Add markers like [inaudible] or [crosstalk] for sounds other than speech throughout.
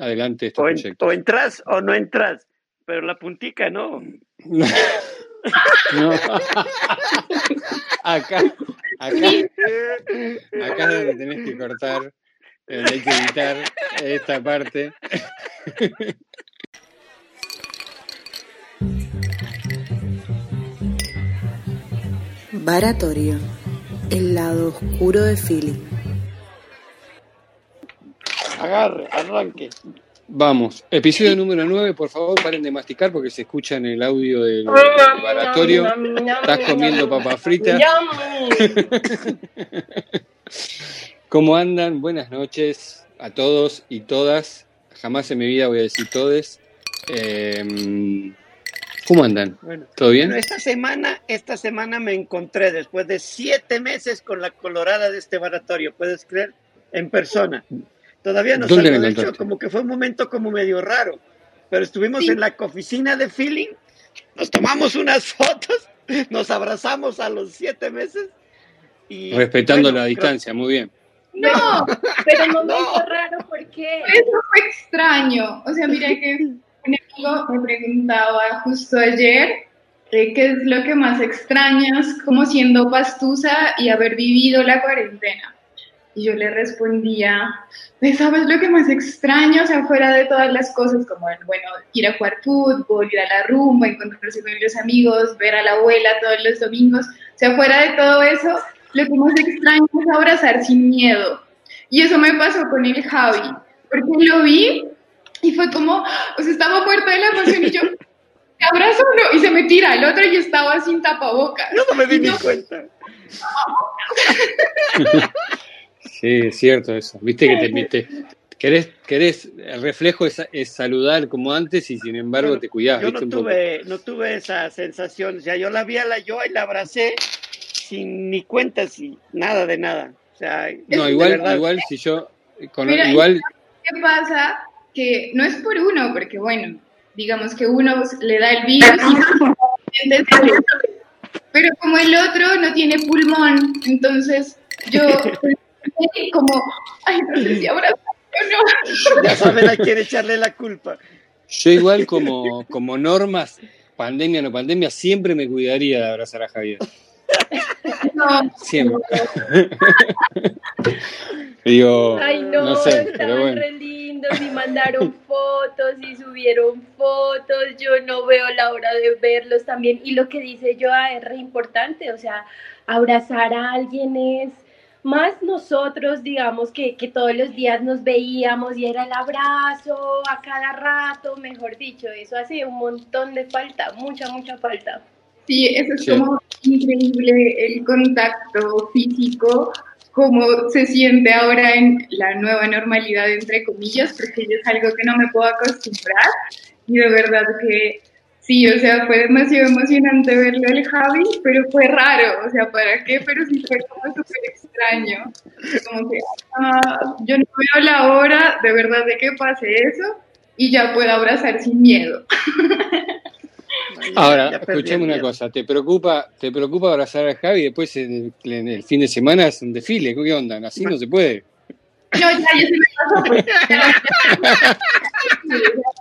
adelante estos O, en- proyectos. o entras o no entras, pero la puntica no. No. acá, acá, acá es donde tenés que cortar, eh, hay que editar esta parte. Baratorio, el lado oscuro de Philly. Agarre, arranque. Vamos, episodio número 9, por favor, paren de masticar porque se escucha en el audio del, baratorio. Estás comiendo papas fritas. [laughs] ¿Cómo andan? Buenas noches a todos y todas. Jamás en mi vida voy a decir todes. Eh, ¿Cómo andan? Bueno, ¿Todo bien? Bueno, esta semana, esta semana me encontré después de siete meses con la colorada de este baratorio, ¿puedes creer? En persona. Todavía no ¿Dónde salgo del encontraste? como que fue un momento como medio raro. Pero estuvimos Sí. en la oficina de Feeling, nos tomamos unas [laughs] fotos, nos abrazamos a los siete meses. Y, Respetando bueno, la creo- distancia, muy bien. No, Pero un [laughs] momento No. raro, ¿por qué? eso fue extraño. O sea, mira que un amigo me preguntaba justo ayer eh, qué es lo que más extrañas como siendo pastusa y haber vivido la cuarentena. Y yo le respondía, "Pues, ¿sabes lo que más extraño? O sea, fuera de todas las cosas como, bueno, ir a jugar fútbol, ir a la rumba, encontrarse con los amigos, ver a la abuela todos los domingos. O sea, fuera de todo eso, lo que más extraño es abrazar sin miedo. Y eso me pasó con el Javi, porque lo vi y fue como, o sea, estaba muerta de la emoción y yo, [laughs] ¿te abrazo o no? Y se me tira el otro y estaba sin tapabocas. No me di ni yo, cuenta. [laughs] Sí, es cierto eso. Viste que te, te- querés, querés, el reflejo es, es saludar como antes y sin embargo Bueno, te cuidás, Yo ¿viste? no un poco. tuve, no tuve esa sensación. O sea, yo la vi a la yo y la abracé sin ni cuentas y nada de nada. O sea, No, igual, igual si yo, con, Mira, igual, ¿Qué pasa? Que no es por uno, porque bueno, digamos que uno le da el virus y [laughs] [laughs] pero como el otro no tiene pulmón, entonces yo [laughs] como, ay, no sé si no. [laughs] Ya saben a quién echarle la culpa. yo igual como, como normas, pandemia o no pandemia, siempre me cuidaría de abrazar a Javier. No, Siempre. [laughs] Digo, Ay, no, no sé, pero estaban bueno. re lindos y mandaron fotos y subieron fotos. Yo no veo la hora de verlos también. Y lo que dice Joa es re importante, o sea, abrazar a alguien es más nosotros, digamos, que, que todos los días nos veíamos y era el abrazo a cada rato, mejor dicho, eso hace un montón de falta, mucha, mucha falta. Sí, eso es Sí. como increíble el contacto físico, cómo se siente ahora en la nueva normalidad, entre comillas, porque es algo que no me puedo acostumbrar. Y de verdad que sí, o sea, fue demasiado emocionante verlo al Javi, pero fue raro, o sea, ¿para qué? Pero sí fue como súper extraño. Como que, ah, yo no veo la hora de verdad de que pase eso y ya puedo abrazar sin miedo. Ahora, escuchame el una cosa, ¿te preocupa, te preocupa abrazar a Javi y después en el, en el fin de semana es un desfile? ¿Qué onda? Así no se puede. No, ya, ya se me pasó.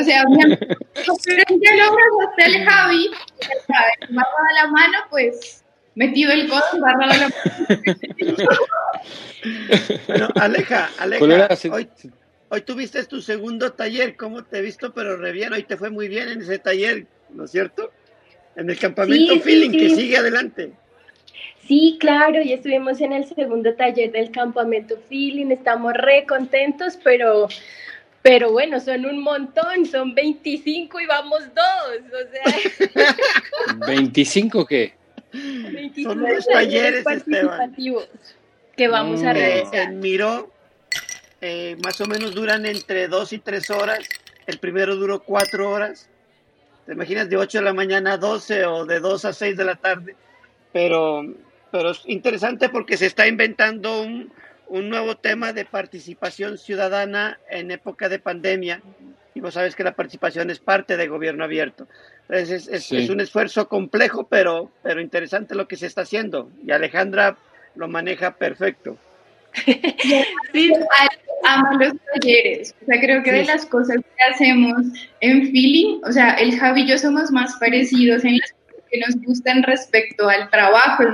O sea, mi amigo, [laughs] pero ya lo abrazaste al Javi, ya barrada la mano, pues metido el codo, barrada la mano. Bueno, Aleja, Aleja, hoy, hoy tuviste tu segundo taller, ¿cómo te he visto? Pero re bien, hoy te fue muy bien en ese taller, ¿no es cierto? En el campamento Sí, sí, Feeling, que sigue adelante. Sí, claro, y estuvimos en el segundo taller del campamento Feeling, estamos re contentos, pero, pero bueno, son un montón, son 25 y vamos dos, o sea, [laughs] ¿25 qué? 25 Son unos talleres, participativos que vamos a No. Eh, realizar. en Miró, eh, más o menos duran entre dos y tres horas. El primero duró cuatro horas. ¿Te imaginas de 8 de la mañana a 12 o de 2 a 6 de la tarde? Pero, pero es interesante porque se está inventando un, un nuevo tema de participación ciudadana en época de pandemia. Y vos sabes que la participación es parte de gobierno abierto. Entonces es, es- Sí. es un esfuerzo complejo, pero, pero interesante lo que se está haciendo. Y Alejandra lo maneja perfecto. [laughs] sí. Amo los talleres. O sea, creo que de las cosas que hacemos en feeling, o sea, el Javi y yo somos más parecidos en las cosas que nos gustan respecto al trabajo.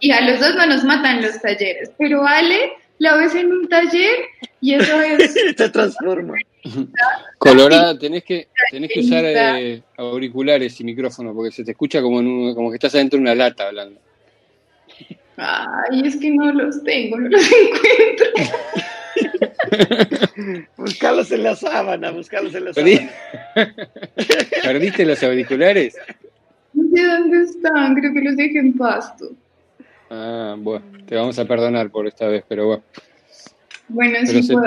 Y a los dos no nos matan los talleres. Pero Ale la ves en un taller y eso es... [laughs] Se transforma. [laughs] Colorada, tenés que, tenés que usar eh, auriculares y micrófono porque se te escucha como, en un- como que estás adentro de una lata hablando. Ay, es que no los tengo, no los [laughs] encuentro. Buscarlos en la sábana, buscarlos en la Perdí- sábana. ¿Perdiste los auriculares? No sé dónde están, creo que los dejé en pasto. Ah, bueno, te vamos a perdonar por esta vez, pero bueno. Bueno, Pero sí se- puedo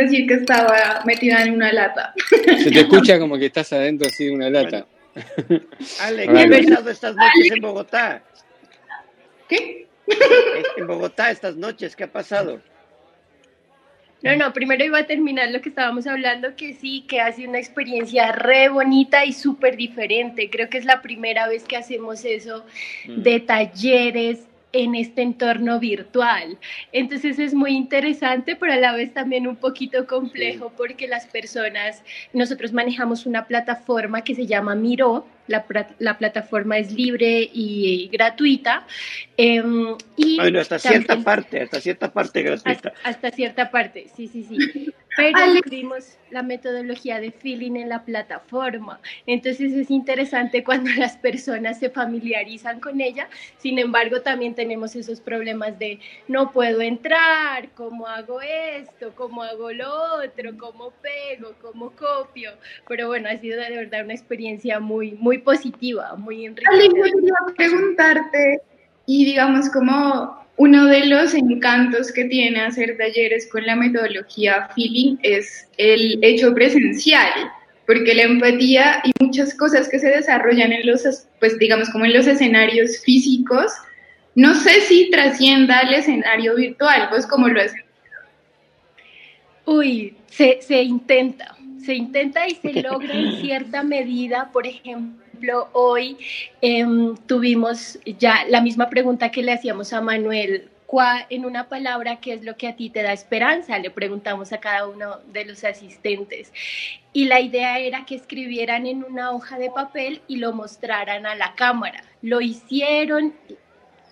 decir que estaba metida en una lata. Se te escucha como que estás adentro así de una lata. Ale, Vale. ¿qué ha pasado estas noches en Bogotá? ¿Qué? En Bogotá estas noches, ¿qué ha pasado? No, no, primero iba a terminar lo que estábamos hablando, que sí, que ha sido una experiencia re bonita y súper diferente. Creo que es la primera vez que hacemos eso de talleres en este entorno virtual. Entonces es muy interesante, pero a la vez también un poquito complejo porque las personas, nosotros manejamos una plataforma que se llama Miro, la, la plataforma es libre y gratuita. em, y Bueno, hasta cierta parte, hasta cierta parte gratuita. hasta, hasta cierta parte, sí, sí, sí. Pero Ale- incluimos la metodología de feeling en la plataforma. Entonces es interesante cuando las personas se familiarizan con ella. Sin embargo, también tenemos esos problemas de no puedo entrar, cómo hago esto, cómo hago lo otro, cómo pego, cómo copio. Pero bueno, ha sido de verdad una experiencia muy, muy positiva, muy Ale, enriquecedora. yo quería preguntarte, y digamos como uno de los encantos que tiene hacer talleres con la metodología feeling es el hecho presencial, porque la empatía y muchas cosas que se desarrollan en los, es- pues digamos como en los escenarios físicos, no sé si trascienda al escenario virtual, pues como lo hacen. Uy, se, se intenta, se intenta y se logra en cierta medida. Por ejemplo, hoy em, tuvimos ya la misma pregunta que le hacíamos a Manuel. ¿Cuá- En una palabra, ¿qué es lo que a ti te da esperanza? Le preguntamos a cada uno de los asistentes. Y la idea era que escribieran en una hoja de papel y lo mostraran a la cámara. Lo hicieron,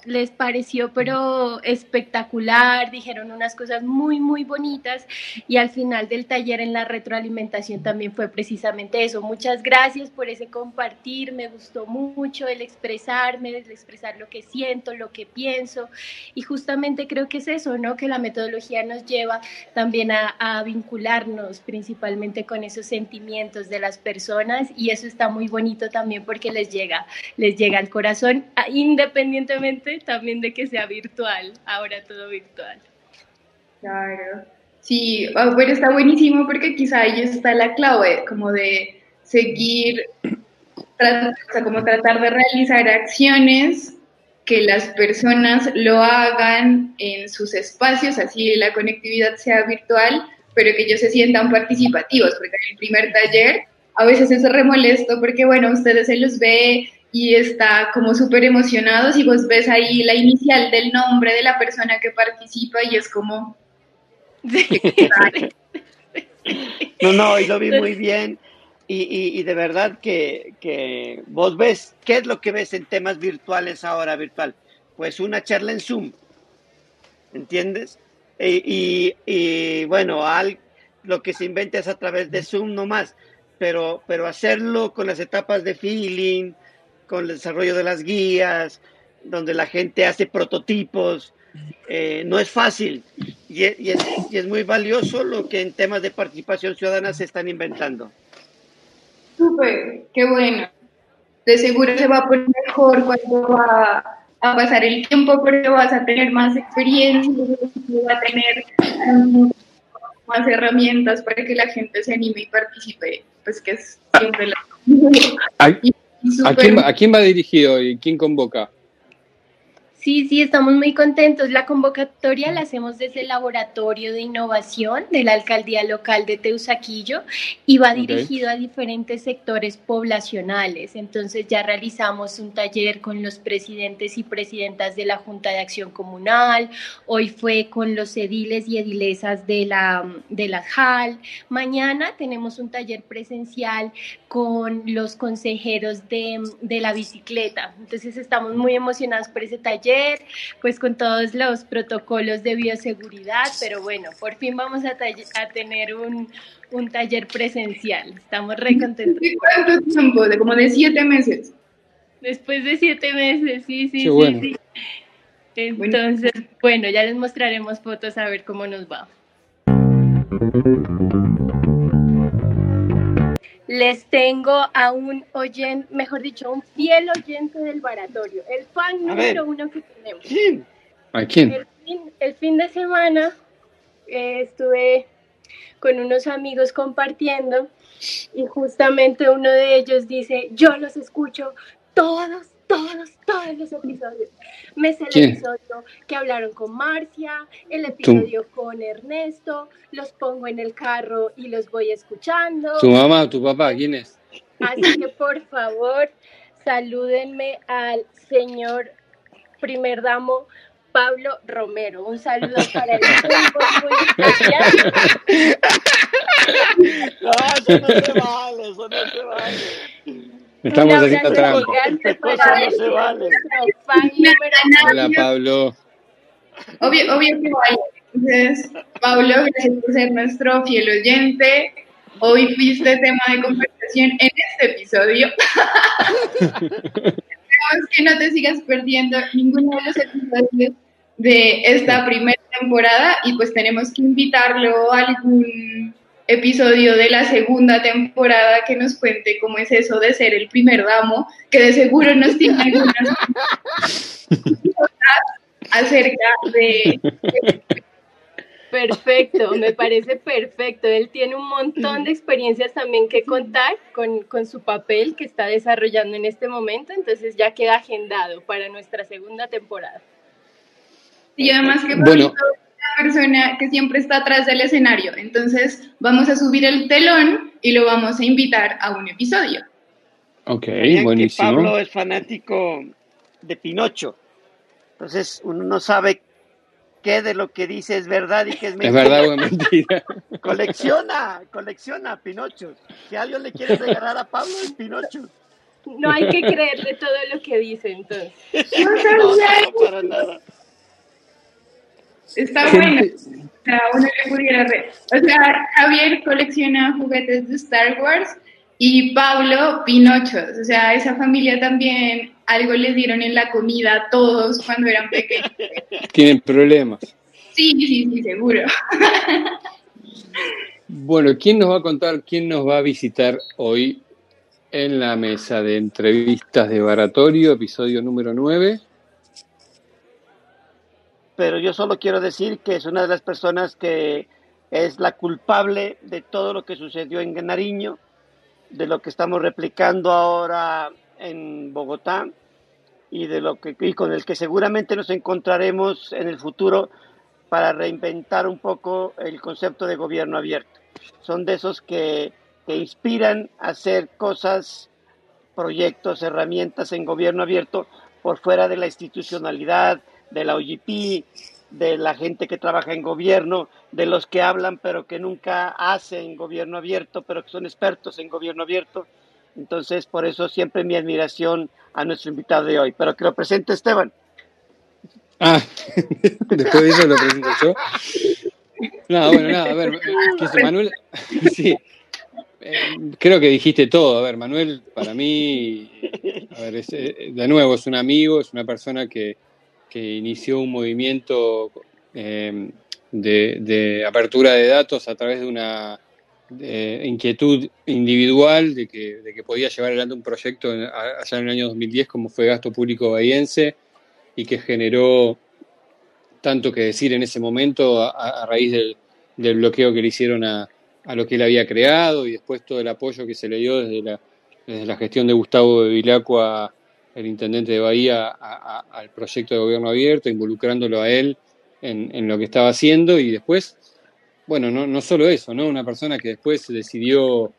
les pareció pero espectacular, dijeron unas cosas muy, muy bonitas y al final del taller en la retroalimentación también fue precisamente eso. Muchas gracias por ese compartir, me gustó mucho el expresarme, el expresar lo que siento, lo que pienso y justamente creo que es eso, ¿no? Que la metodología nos lleva también a, a vincularnos principalmente con esos sentimientos de las personas y eso está muy bonito también porque les llega, les llega al corazón, a- también de que sea virtual, ahora todo virtual. Claro. Sí, ah, pero está buenísimo porque quizá ahí está la clave, como de seguir, o sea, como tratar de realizar acciones que las personas lo hagan en sus espacios, así la conectividad sea virtual, pero que ellos se sientan participativos, porque en el primer taller a veces es remolesto porque, bueno, ustedes se los ve y está como súper emocionados y vos ves ahí la inicial del nombre de la persona que participa y es como, [laughs] No, no, y lo vi muy bien. Y, y, y de verdad que, que vos ves, ¿qué es lo que ves en temas virtuales ahora, virtual? Pues una charla en Zoom, ¿entiendes? Y, y, y, bueno, al, lo que se inventa es a través de Zoom nomás, pero, pero hacerlo con las etapas de feeling, con el desarrollo de las guías, donde la gente hace prototipos, eh, no es fácil y es, y, es, y es, muy valioso lo que en temas de participación ciudadana se están inventando. Súper, qué bueno. De seguro se va a poner mejor cuando va a pasar el tiempo, porque vas a tener más experiencia, va a tener um, más herramientas para que la gente se anime y participe, pues que es siempre la... ¿A, ¿A, quién, ¿A quién va dirigido y quién convoca? Sí, sí, estamos muy contentos. La convocatoria la hacemos desde el Laboratorio de Innovación de la Alcaldía Local de Teusaquillo y va dirigido a diferentes sectores poblacionales. Entonces ya realizamos un taller con los presidentes y presidentas de la Junta de Acción Comunal, hoy fue con los ediles y edilesas de la, de la JAL. Mañana tenemos un taller presencial con los consejeros de, de la bicicleta. Entonces estamos muy emocionados por ese taller pues con todos los protocolos de bioseguridad, pero bueno, por fin vamos a, a tener un, un, taller presencial. Estamos re contentos. ¿De cuánto tiempo? De como de siete meses. Después de siete meses, sí, sí, sí, sí. Entonces, bueno, ya les mostraremos fotos a ver cómo nos va. Les tengo a un oyente, mejor dicho, un fiel oyente del baratorio, el fan número uno que tenemos. ¿A quién? El fin, de semana eh, estuve con unos amigos compartiendo y justamente uno de ellos dice, yo los escucho todos todos, todos los episodios. Me sé el episodio que hablaron con Marcia, el episodio con Ernesto, los pongo en el carro y los voy escuchando. ¿Tu mamá o tu papá? ¿Quién es? Así que por favor, salúdenme al señor primer damo Pablo Romero. Un saludo para el [laughs] muy. [laughs] No, eso no se vale, eso no se vale. Estamos haciendo trampa. Hola, Pablo. Obvio, obvio que vaya. Entonces, Pablo, gracias por ser nuestro fiel oyente. Hoy fuiste tema de conversación en este episodio. [laughs] Esperamos que no te sigas perdiendo ninguno de los episodios de esta primera temporada y pues tenemos que invitarlo a algún episodio de la segunda temporada que nos cuente cómo es eso de ser el primer damo, que de seguro nos tiene algunas acerca de... Perfecto, me parece perfecto. Él tiene un montón de experiencias también que contar con, con, su papel que está desarrollando en este momento, entonces ya queda agendado para nuestra segunda temporada. Y además que bueno persona que siempre está atrás del escenario. Entonces vamos a subir el telón y lo vamos a invitar a un episodio. Ok, buenísimo. Pablo es fanático de Pinocho. Entonces uno no sabe qué de lo que dice es verdad y qué es mentira. [laughs] Es verdad o mentira. [laughs] colecciona, colecciona Pinochos. Si alguien le quiere regalar a Pablo es Pinocho. No hay que creerle todo lo que dice entonces. [laughs] no, no, para nada. Está bueno. O sea, uno le pudiera ver. O sea, Javier colecciona juguetes de Star Wars y Pablo Pinochos. O sea, esa familia también algo les dieron en la comida a todos cuando eran pequeños. Tienen problemas. Sí, sí, sí, seguro. Bueno, ¿quién nos va a contar, quién nos va a visitar hoy en la mesa de entrevistas de Baratorio, episodio número 9? Pero yo solo quiero decir que es una de las personas que es la culpable de todo lo que sucedió en Nariño, de lo que estamos replicando ahora en Bogotá y de lo que y con el que seguramente nos encontraremos en el futuro para reinventar un poco el concepto de gobierno abierto. Son de esos que, que inspiran a hacer cosas, proyectos, herramientas en gobierno abierto por fuera de la institucionalidad, de la OGP, de la gente que trabaja en gobierno, de los que hablan pero que nunca hacen gobierno abierto, pero que son expertos en gobierno abierto. Entonces, por eso siempre mi admiración a nuestro invitado de hoy. Pero que lo presente Esteban. Ah, después [laughs] de eso lo presento yo. No, bueno, nada, a ver, Manuel, [laughs] sí, eh, creo que dijiste todo. A ver, Manuel, para mí, a ver, eh, de nuevo, es un amigo, es una persona que, que inició un movimiento em, de, apertura de datos a través de una inquietud individual de que, podía llevar adelante un proyecto allá en el año 2010 como fue Gasto Público Bahiense y que generó tanto que decir en ese momento a, raíz del, bloqueo que le hicieron a, lo que él había creado y después todo el apoyo que se le dio desde la, desde la gestión de Gustavo de Vilacqua el intendente de Bahía a- al proyecto de gobierno abierto, involucrándolo a él en, en lo que estaba haciendo y después, bueno, no, no solo eso, ¿no? Una persona que después decidió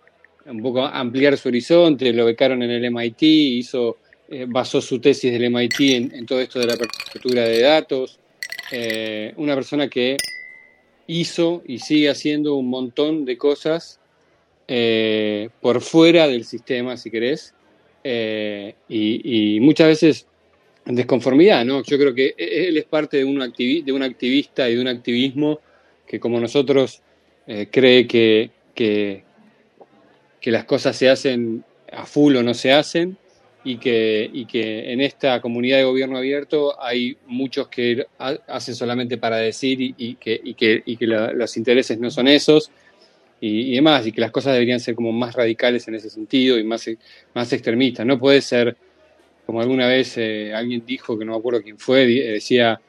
un poco ampliar su horizonte, lo becaron en el MIT, hizo, eh, basó su tesis del MIT en, en todo esto de la apertura de datos, eh, una persona que hizo y sigue haciendo un montón de cosas eh, por fuera del sistema, si querés, eh, y, muchas veces desconformidad, ¿no? Yo creo que él es parte de un, activista y de un activismo que como nosotros eh, cree que, que, que las cosas se hacen a full o no se hacen y que, y que en esta comunidad de gobierno abierto hay muchos que ha- hacen solamente para decir y, que, y que, y que los intereses no son esos y, demás, y que las cosas deberían ser como más radicales en ese sentido y más, más extremistas. No puede ser, como alguna vez eh, alguien dijo, que no me acuerdo quién fue, eh, decía,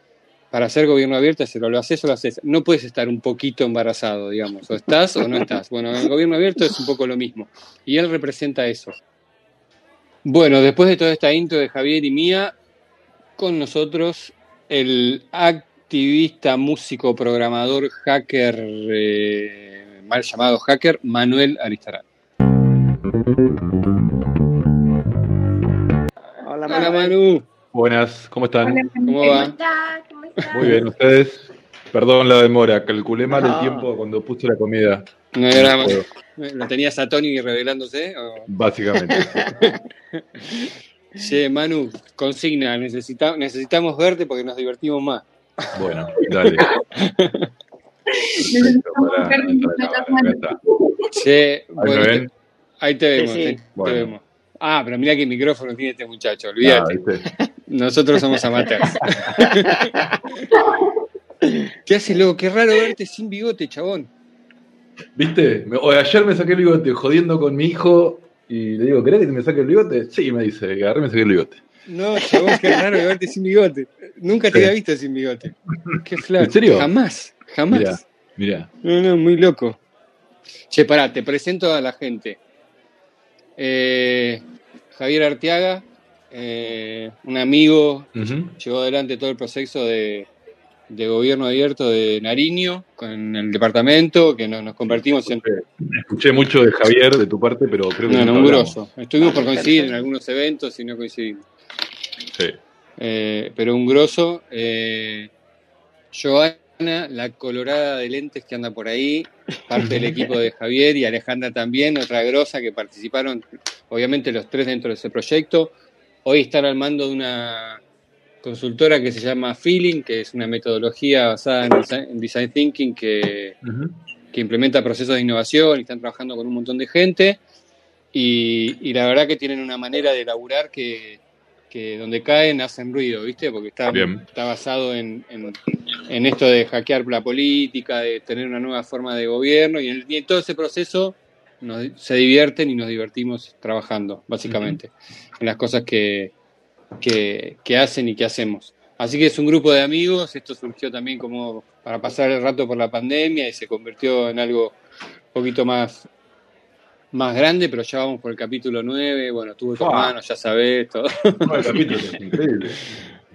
para hacer gobierno abierto, o lo haces o lo haces. No puedes estar un poquito embarazado, digamos, o estás o no estás. Bueno, en el gobierno abierto es un poco lo mismo. Y él representa eso. Bueno, después de toda esta intro de Javier y mía, con nosotros el activista, músico, programador, hacker, eh, mal llamado hacker, Manuel Aristarán. Hola, Hola. Manu, Buenas, ¿cómo están? Hola, ¿cómo ¿Cómo va? está? ¿Cómo está? Muy bien, ¿ustedes? Perdón la demora, calculé mal No. el tiempo cuando puse la comida, ¿No era, puedo. ¿Lo tenías a Tony revelándose? o? básicamente. Che, Manu, consigna, necesita- necesitamos verte porque nos divertimos más. Bueno, dale. [laughs] Ahí bueno, te- ven. ahí te vemos, Sí, sí. te- te vemos. Ah, pero mira qué micrófono tiene este muchacho, Ah, olvídate. ¿viste? [laughs] Nosotros somos amateurs. [laughs] ¿Qué haces, loco? Qué raro verte sin bigote, chabón. ¿Viste? Me- o ayer me saqué el bigote jodiendo con mi hijo y le digo, ¿querés que me saque el bigote? Sí, me dice, agarré y me saqué el bigote. No, chabón, qué raro verte sin bigote. Nunca te Sí. había visto sin bigote. Qué flaco. ¿En serio? Jamás, jamás. Mirá, mirá. No, no, muy loco. Che, pará, te presento a la gente. Eh, Javier Arteaga, eh, un amigo, llevó adelante todo el proceso de, de gobierno abierto de Nariño con el departamento, que no- nos convertimos en Escuché mucho de Javier de tu parte, pero creo que no, no, un grosso. Estuvimos por coincidir en algunos eventos y no coincidimos. Sí. Eh, pero un grosso. Eh, Joana, la colorada de lentes que anda por ahí, parte del equipo de Javier y Alejandra también, otra grosa que participaron, obviamente los tres dentro de ese proyecto. Hoy están al mando de una consultora que se llama Feeling, que es una metodología basada en design, en design thinking que, que implementa procesos de innovación y están trabajando con un montón de gente. Y, y la verdad que tienen una manera de laburar que, que donde caen hacen ruido, ¿viste? Porque está, Bien. está basado en, en- en esto de hackear la política, de tener una nueva forma de gobierno y en, y en todo ese proceso nos- se divierten y nos divertimos trabajando, básicamente, en las cosas que, que, que hacen y que hacemos. Así que es un grupo de amigos, esto surgió también como para pasar el rato por la pandemia y se convirtió en algo un poquito más, más grande, pero ya vamos por el capítulo 9, bueno, tuve tu Ah. hermano, ya sabés, todo. Nueve capítulos, increíble.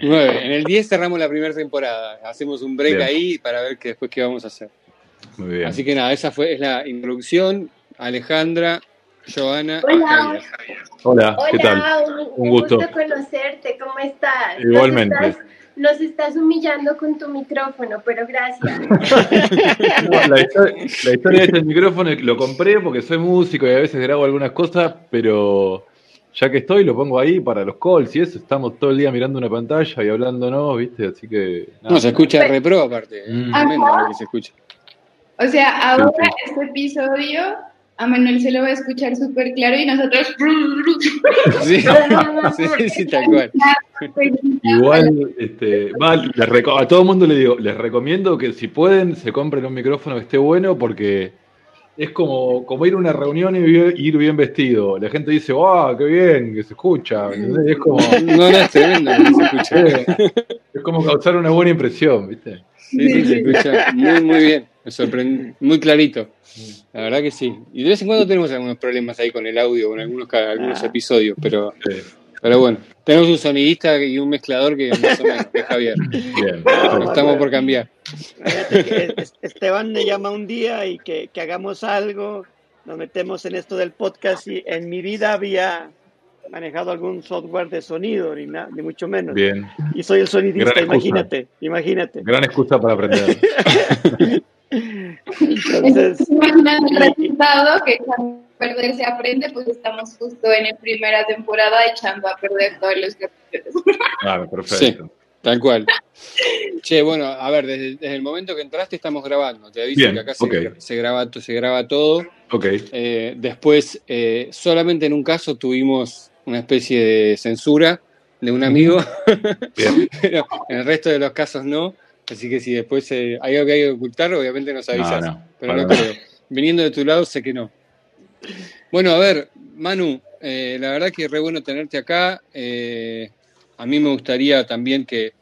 9. En el 10 cerramos la primera temporada, hacemos un break Bien. ahí para ver qué después qué vamos a hacer. Muy bien. Así que nada, esa fue es la introducción. Alejandra, Joana Hola. Javier. Hola, ¿qué tal? Hola, un, Un gusto. gusto. conocerte. ¿Cómo estás? Igualmente. estás- Nos estás humillando con tu micrófono, pero gracias. [laughs] No, la, historia, la historia de este micrófono lo compré porque soy músico y a veces grabo algunas cosas, pero ya que estoy lo pongo ahí para los calls y eso. Estamos todo el día mirando una pantalla y hablándonos, ¿viste? Así que. nada. No, se escucha repro aparte. Es Mm. tremendo lo que se escucha. O sea, ahora Sí, este episodio a Manuel se lo va a escuchar súper claro y nosotros... [laughs] Sí, [laughs] sí, sí, tal cual. Igual, este, va, les reco- a todo el mundo le digo, les recomiendo que si pueden se compren un micrófono que esté bueno porque es como, como ir a una reunión y ir bien vestido. La gente dice, ¡wow! ¡Qué bien! Que se escucha. ¿entendés? Es como, No, no, es tremendo que se escucha. [laughs] es como causar una buena impresión, ¿viste? Sí, sí, se escucha muy, muy bien. Me sorprende, muy clarito. La verdad que sí. Y de vez en cuando tenemos algunos problemas ahí con el audio, con algunos, algunos episodios, pero. Pero bueno, tenemos un sonidista y un mezclador que más o menos, es Javier. [laughs] Bien. Pero estamos por cambiar. Que Esteban me llama un día y que, que hagamos algo, nos metemos en esto del podcast y en mi vida había manejado algún software de sonido, ni, na- ni mucho menos. Bien. Y soy el sonidista, Gran excusa. imagínate, imagínate. Gran excusa para aprender. [laughs] Entonces, [laughs] Imaginando el resultado que echando a perder se aprende, pues estamos justo en la primera temporada echando a perder todos los capítulos. Claro, [laughs] perfecto. Tal cual. Che, bueno, a ver, desde, desde el momento que entraste estamos grabando. Te aviso Bien, que acá se, ok. gra- se graba, se graba todo. Ok. Eh, después, eh, solamente en un caso tuvimos una especie de censura de un amigo, Bien. [laughs] pero en el resto de los casos no. Así que si después eh, hay algo que hay que ocultar, obviamente nos avisas. No, no, pero no creo. Viniendo de tu lado, sé que no. Bueno, a ver, Manu, eh, la verdad que re bueno tenerte acá. Eh, a mí me gustaría también que,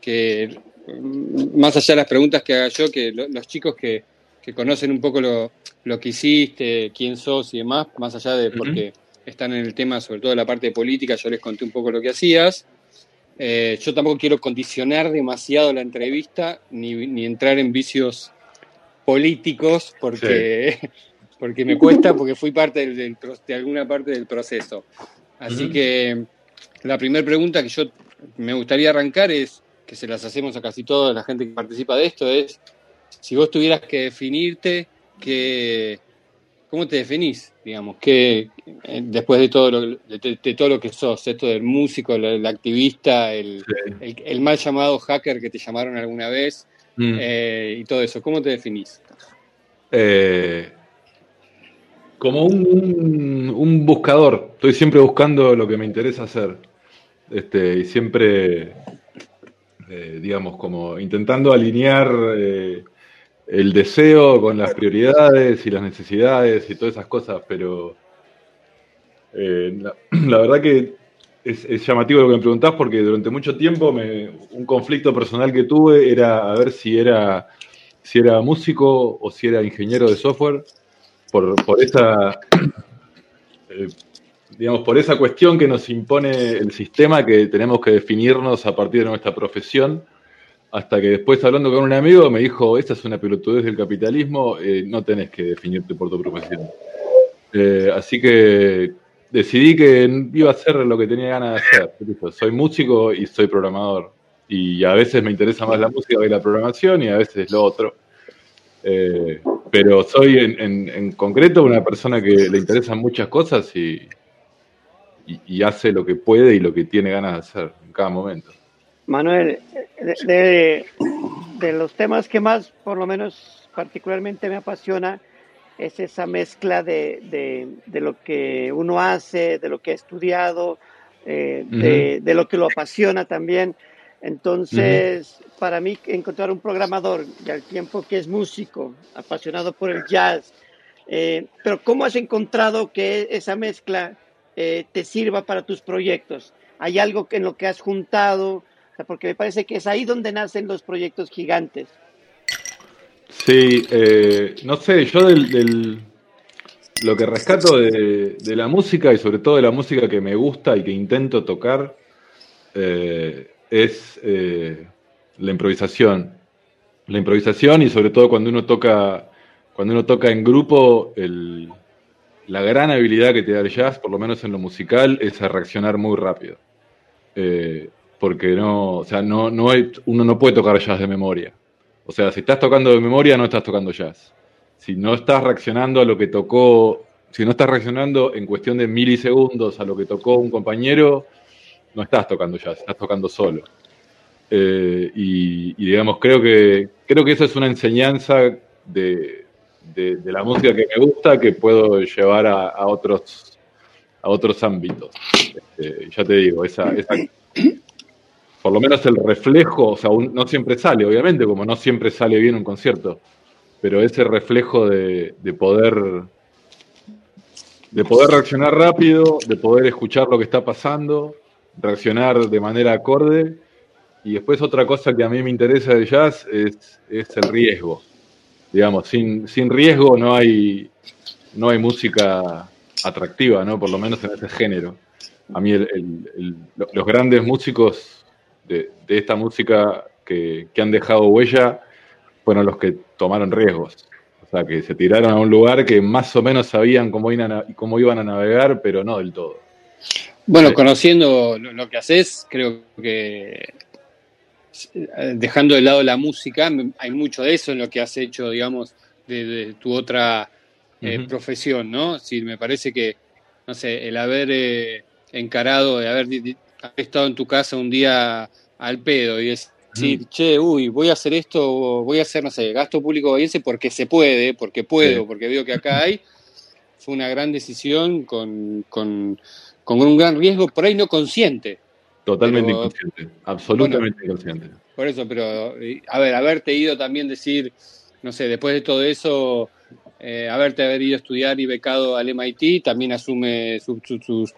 que, mm, más allá de las preguntas que haga yo, que lo- los chicos que, que conocen un poco lo, lo que hiciste, quién sos y demás, más allá de porque están en el tema, sobre todo de la parte de política, yo les conté un poco lo que hacías. Eh, yo tampoco quiero condicionar demasiado la entrevista ni, ni entrar en vicios políticos porque, [laughs] porque me cuesta, porque fui parte del, del pro- de alguna parte del proceso. Así que la primera pregunta que yo me gustaría arrancar es, que se las hacemos a casi toda la gente que participa de esto, es si vos tuvieras que definirte, que, ¿cómo te definís? Digamos, que eh, después de todo, lo, de, de todo lo que sos, esto del músico, el, el activista, el, Sí. el, el mal llamado hacker que te llamaron alguna vez Mm. eh, y todo eso, ¿cómo te definís? Eh, como un, un- un buscador. Estoy siempre buscando lo que me interesa hacer. Este, y siempre, eh, digamos, como intentando alinear el deseo con las prioridades y las necesidades y todas esas cosas, pero eh, la, [clears throat] la verdad que es, es llamativo lo que me preguntás porque durante mucho tiempo me- un conflicto personal que tuve era a ver si era si era músico o si era ingeniero de software, por, por esa, [clears throat] eh, digamos, por esa cuestión que nos impone el sistema que tenemos que definirnos a partir de nuestra profesión, hasta que después hablando con un amigo me dijo, esta es una pelotudez del capitalismo, eh, no tenés que definirte por tu profesión. Eh, así que decidí que iba a hacer lo que tenía ganas de hacer. Soy músico y soy programador. Y a veces me interesa más la música que la programación y a veces lo otro. Eh, pero soy en, concreto una persona que le interesan muchas cosas y hace lo que puede y lo que tiene ganas de hacer en cada momento. Manuel, de, de- de los temas que más, por lo menos particularmente me apasiona, es esa mezcla de, de- de lo que uno hace, de lo que ha estudiado, eh, de, de lo que lo apasiona también. Entonces, para mí, encontrar un programador y al tiempo que es músico, apasionado por el jazz, eh, pero ¿cómo has encontrado que esa mezcla eh, te sirva para tus proyectos? ¿Hay algo en lo que has juntado? Porque me parece que es ahí donde nacen los proyectos gigantes. Sí, eh, no sé, yo del, lo que rescato de, la música y sobre todo de la música que me gusta y que intento tocar eh, es eh, la improvisación. La improvisación y sobre todo cuando uno toca, cuando uno toca en grupo, la gran habilidad que te da el jazz, por lo menos en lo musical, es a reaccionar muy rápido. Porque no, o sea, no, no hay- uno no puede tocar jazz de memoria. O sea, si estás tocando de memoria, no estás tocando jazz. Si no estás reaccionando a lo que tocó, si no estás reaccionando en cuestión de milisegundos a lo que tocó un compañero, no estás tocando jazz, estás tocando solo. Eh, y, digamos, creo que, creo que eso es una enseñanza de, de- la música que me gusta que puedo llevar a, otros, a otros ámbitos. Este, ya te digo, esa por lo menos el reflejo, o sea, no siempre sale, obviamente, como no siempre sale bien un concierto, pero ese reflejo de, de poder de poder reaccionar rápido, de poder escuchar lo que está pasando, reaccionar de manera acorde. Y después otra cosa que a mí me interesa del jazz es, es el riesgo. Digamos, sin, sin riesgo no hay, no hay música atractiva, ¿no? Por lo menos en este género. a mí el- el- el- lo- los grandes músicos de, de esta música que, que han dejado huella fueron los que tomaron riesgos. O sea, que se tiraron a un lugar que más o menos sabían cómo iban a, cómo iban a navegar, pero no del todo. Bueno, conociendo lo, que haces, creo que eh, dejando de lado la música, hay mucho de eso en lo que has hecho, digamos, de, de tu otra eh, profesión, ¿no? Sí, me parece que, no sé, el haber eh, encarado, de haber, haber estado en tu casa un día al pedo y decir, che, uy, voy a hacer esto, voy a hacer, no sé, gasto público bahiense porque se puede, porque puedo, Sí. porque veo que acá hay, [laughs] fue una gran decisión con, con, con un gran riesgo, por ahí no consciente. Totalmente Pero- inconsciente, absolutamente inconsciente. Por eso, pero, a ver, haberte ido también decir, no sé, después de todo eso, eh, haberte haber ido a estudiar y becado al MIT, también asume, su-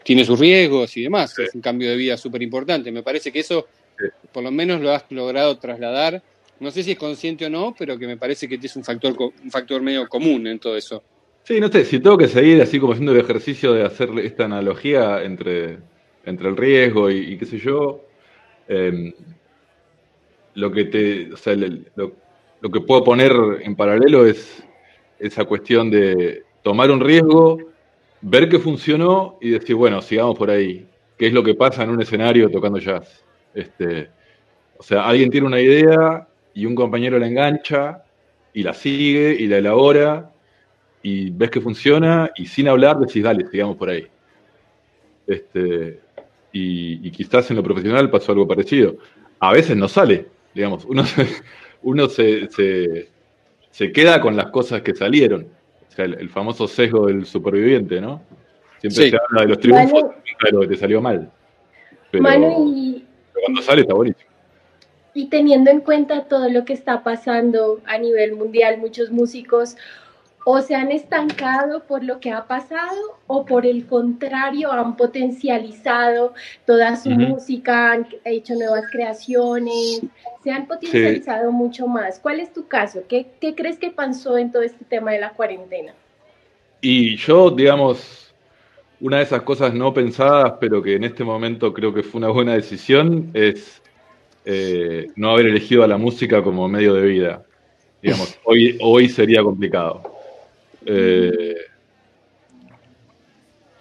tiene sus riesgos y demás. Sí. Es un cambio de vida súper importante. Me parece que eso, Sí. por lo menos, lo has logrado trasladar. No sé si es consciente o no, pero que me parece que es un factor, un factor medio común en todo eso. Sí, no sé, si tengo que seguir así como haciendo el ejercicio de hacer esta analogía entre, entre el riesgo y, y qué sé yo, eh, lo que te, o sea, lo, lo que puedo poner en paralelo es esa cuestión de tomar un riesgo, ver que funcionó y decir, bueno, sigamos por ahí. ¿Qué es lo que pasa en un escenario tocando jazz? Este, o sea, alguien tiene una idea y un compañero la engancha y la sigue y la elabora y ves que funciona y sin hablar decís, dale, sigamos por ahí. Este, y, quizás en lo profesional pasó algo parecido. A veces no sale, digamos, uno [laughs] uno se, se queda con las cosas que salieron. O sea, el, el famoso sesgo del superviviente, ¿no? Siempre Sí. se habla de los triunfos Manu- lo que te salió mal. Pero Manu, y, cuando sale está buenísimo. y teniendo en cuenta todo lo que está pasando a nivel mundial, muchos músicos o se han estancado por lo que ha pasado o por el contrario han potencializado toda su música, han hecho nuevas creaciones, se han potencializado mucho más. ¿Cuál es tu caso? ¿Qué, ¿Qué crees que pasó en todo este tema de la cuarentena? Y yo, digamos, una de esas cosas no pensadas, pero que en este momento creo que fue una buena decisión, es eh, no haber elegido a la música como medio de vida. Digamos, hoy, hoy sería complicado. Eh,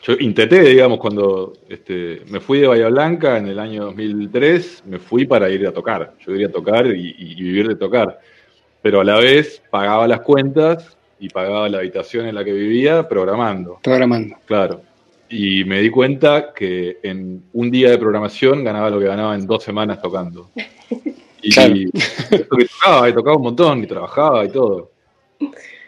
yo intenté, digamos, cuando este, me fui de Bahía Blanca en el año 2003, me fui para ir a tocar. Yo quería tocar y, y vivir de tocar. Pero a la vez pagaba las cuentas y pagaba la habitación en la que vivía programando. Programando. Claro. Y me di cuenta que en un día de programación ganaba lo que ganaba en dos semanas tocando. [laughs] Y, Claro. tocaba, y tocaba un montón, y trabajaba y todo.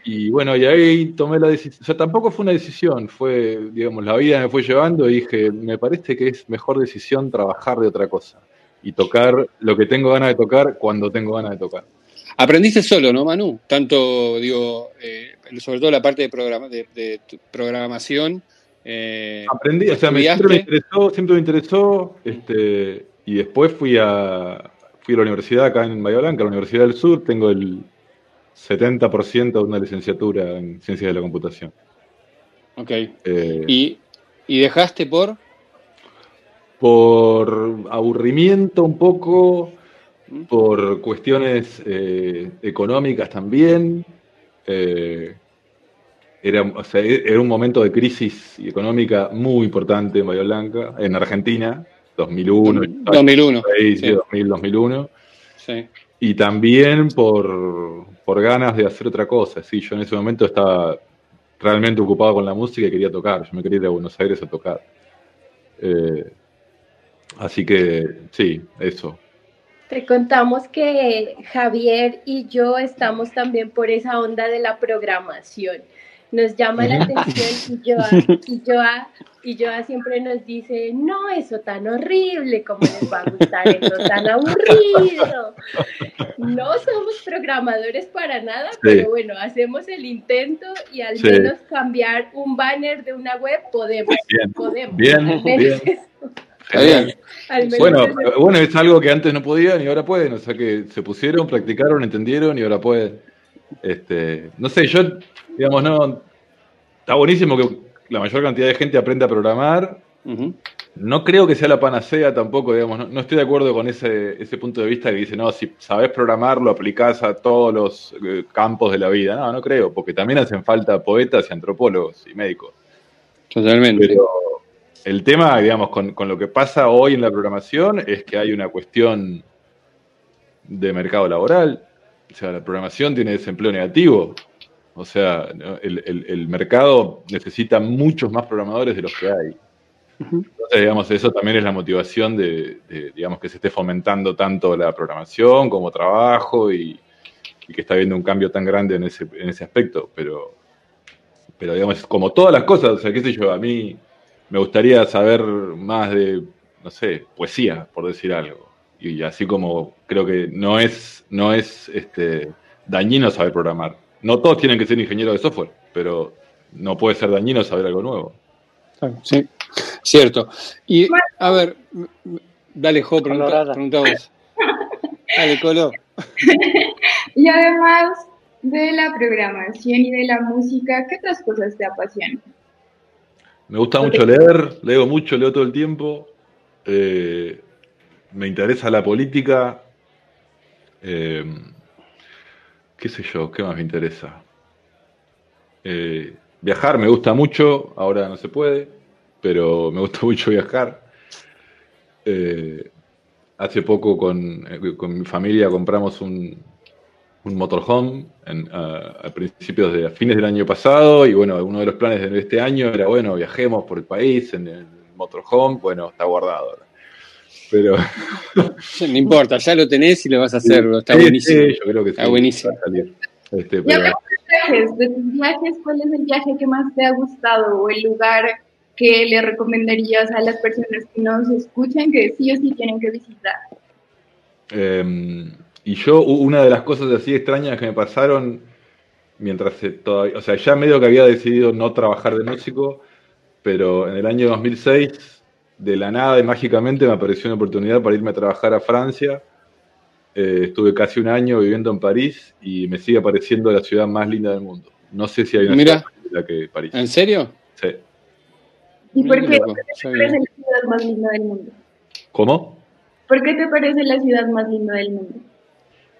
Y bueno, y ahí tomé la decisión. O sea, tampoco fue una decisión, fue, digamos, la vida me fue llevando y dije, me parece que es mejor decisión trabajar de otra cosa y tocar lo que tengo ganas de tocar cuando tengo ganas de tocar. Aprendiste solo, ¿no, Manu? Tanto, digo, eh, sobre todo la parte de, programa, de, programación. eh, Aprendí, o sea, me, siempre me interesó, siempre me interesó, este, y después fui a, fui a la universidad acá en Bahía Blanca, la Universidad del Sur, tengo el 70% de una licenciatura en Ciencias de la Computación. ok. Eh, Y, y dejaste por. por aburrimiento un poco, por cuestiones eh, económicas también. eh, era, o sea, era un momento de crisis económica muy importante en Bahía Blanca, en Argentina, 2001, 2001. ahí, sí. sí, 2000, 2001. Sí. Y también por, por ganas de hacer otra cosa. Sí, yo en ese momento estaba realmente ocupado con la música y quería tocar. Yo me quería ir a Buenos Aires a tocar. Eh, así que sí, eso. Te contamos que Javier y yo estamos también por esa onda de la programación. Nos llama la atención y Joa, y Joa, y Joa siempre nos dice, no, eso tan horrible, ¿cómo les va a gustar eso tan aburrido? No somos programadores para nada, pero bueno, hacemos el intento y al Sí. menos cambiar un banner de una web podemos. Bien, podemos. bien, Bueno, bueno, es algo que antes no podían y ahora pueden. O sea que se pusieron, practicaron, entendieron y ahora pueden. Este, no sé, yo, digamos, no. Está buenísimo que la mayor cantidad de gente aprenda a programar, no creo que sea la panacea tampoco, digamos, no, no estoy de acuerdo con ese, ese, punto de vista que dice, no, si sabes programar, lo aplicás a todos los eh, campos de la vida. No, no creo, porque también hacen falta poetas y antropólogos y médicos. Totalmente. Pero el tema, digamos, con, con lo que pasa hoy en la programación es que hay una cuestión de mercado laboral. O sea, la programación tiene desempleo negativo. O sea, el, el, el mercado necesita muchos más programadores de los que hay. Entonces, digamos, eso también es la motivación de, de, digamos, que se esté fomentando tanto la programación como trabajo y, y, que está habiendo un cambio tan grande en ese, en ese aspecto. Pero, pero, digamos, como todas las cosas, o sea, qué sé yo, a mí me gustaría saber más de, no sé, poesía, por decir algo. Y así como creo que no es, no es este, dañino saber programar. No todos tienen que ser ingenieros de software, pero no puede ser dañino saber algo nuevo. Sí, cierto. Y a ver, dale, Jo, pregunta, pregunta vos. Dale, Colo. [laughs] y además de la programación y de la música, ¿qué otras cosas te apasionan? Me gusta mucho leer, leo mucho, leo todo el tiempo. Eh, me interesa la política. Eh, ¿Qué sé yo? ¿Qué más me interesa? Eh, Viajar me gusta mucho, ahora no se puede, pero me gusta [laughs] mucho viajar. Eh, hace poco con, eh, con, mi familia compramos un, un motorhome en, a, principios de fines del año pasado y bueno, uno de los planes de este año era, bueno, viajemos por el país en el motorhome, bueno, está guardado. Pero... [laughs] No importa, ya lo tenés y lo vas a hacer, está sí, buenísimo. Sí, yo creo que está buenísimo. Este, pero... viajes, de tus viajes, ¿cuál es el viaje que más te ha gustado o el lugar que le recomendarías a las personas que nos escuchan que sí o sí tienen que visitar? Eh, y yo, una de las cosas así extrañas que me pasaron mientras todavía, o sea, ya medio que había decidido no trabajar de músico, pero en el año 2006, de la nada y mágicamente me apareció una oportunidad para irme a trabajar a Francia. Eh, estuve casi un año viviendo en París y me sigue pareciendo la ciudad más linda del mundo. No sé si hay una Mira, ciudad más linda que París. ¿En serio? Sí. ¿Y por qué te parece la ciudad más linda del mundo? ¿Cómo? ¿Por qué te parece la ciudad más linda del mundo?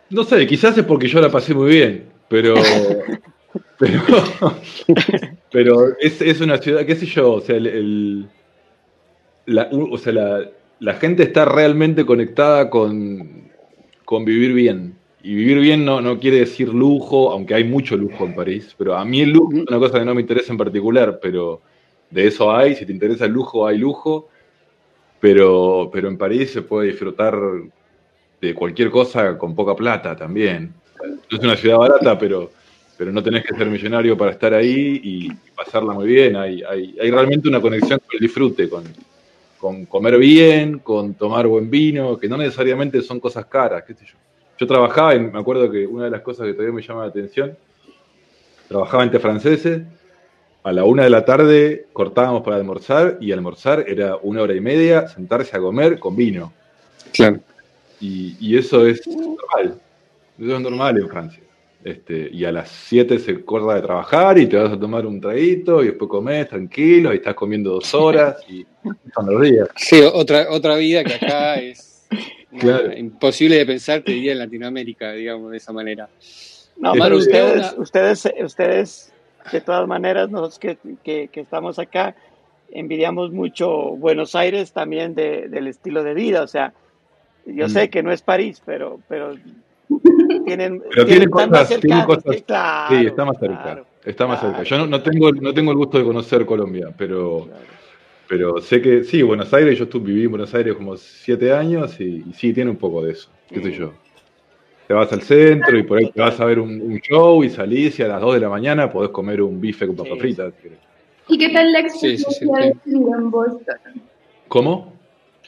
No sé, quizás es porque yo la pasé muy bien, pero. [laughs] pero. [laughs] pero es, es, una ciudad, qué sé yo, o sea, el. el la, o sea, la, la, gente está realmente conectada con, con vivir bien. Y vivir bien no, no, quiere decir lujo, aunque hay mucho lujo en París, pero a mí el lujo es una cosa que no me interesa en particular, pero de eso hay, si te interesa el lujo, hay lujo, pero, pero en París se puede disfrutar de cualquier cosa con poca plata también. Es una ciudad barata, pero, pero no tenés que ser millonario para estar ahí y, pasarla muy bien. Hay, hay, hay, realmente una conexión con el disfrute, con comer bien, con tomar buen vino, que no necesariamente son cosas caras, qué sé yo. Yo trabajaba, y me acuerdo que una de las cosas que todavía me llama la atención, trabajaba entre franceses, a la una de la tarde cortábamos para almorzar y almorzar era una hora y media, sentarse a comer con vino. Claro. Y, y eso es normal, eso es normal en Francia. Este, y a las 7 se corta de trabajar y te vas a tomar un traguito y después comes tranquilo y estás comiendo dos [laughs] horas y son los días. Sí, otra, otra vida que acá es [laughs] claro. imposible de pensar, te diría en Latinoamérica, digamos, de esa manera. No, pero ustedes, ustedes, ustedes, de todas maneras, nosotros que, que, que estamos acá, envidiamos mucho Buenos Aires también de, del estilo de vida, o sea, yo mm. sé que no es París, pero, pero tienen, pero tienen cosas, tienen cosas sí, claro, sí, está más cerca, claro, está más claro. cerca. Yo no, no, tengo, no tengo el gusto de conocer Colombia, pero, pero sé que sí, Buenos Aires, yo estuve, viví en Buenos Aires como siete años y, y sí, tiene un poco de eso, qué sé yo. Te vas al centro y por ahí te vas a ver un, un, show y salís y a las 2 de la mañana podés comer un bife con papas fritas. ¿Y qué tal la experiencia sí, sí, en Boston? ¿Cómo?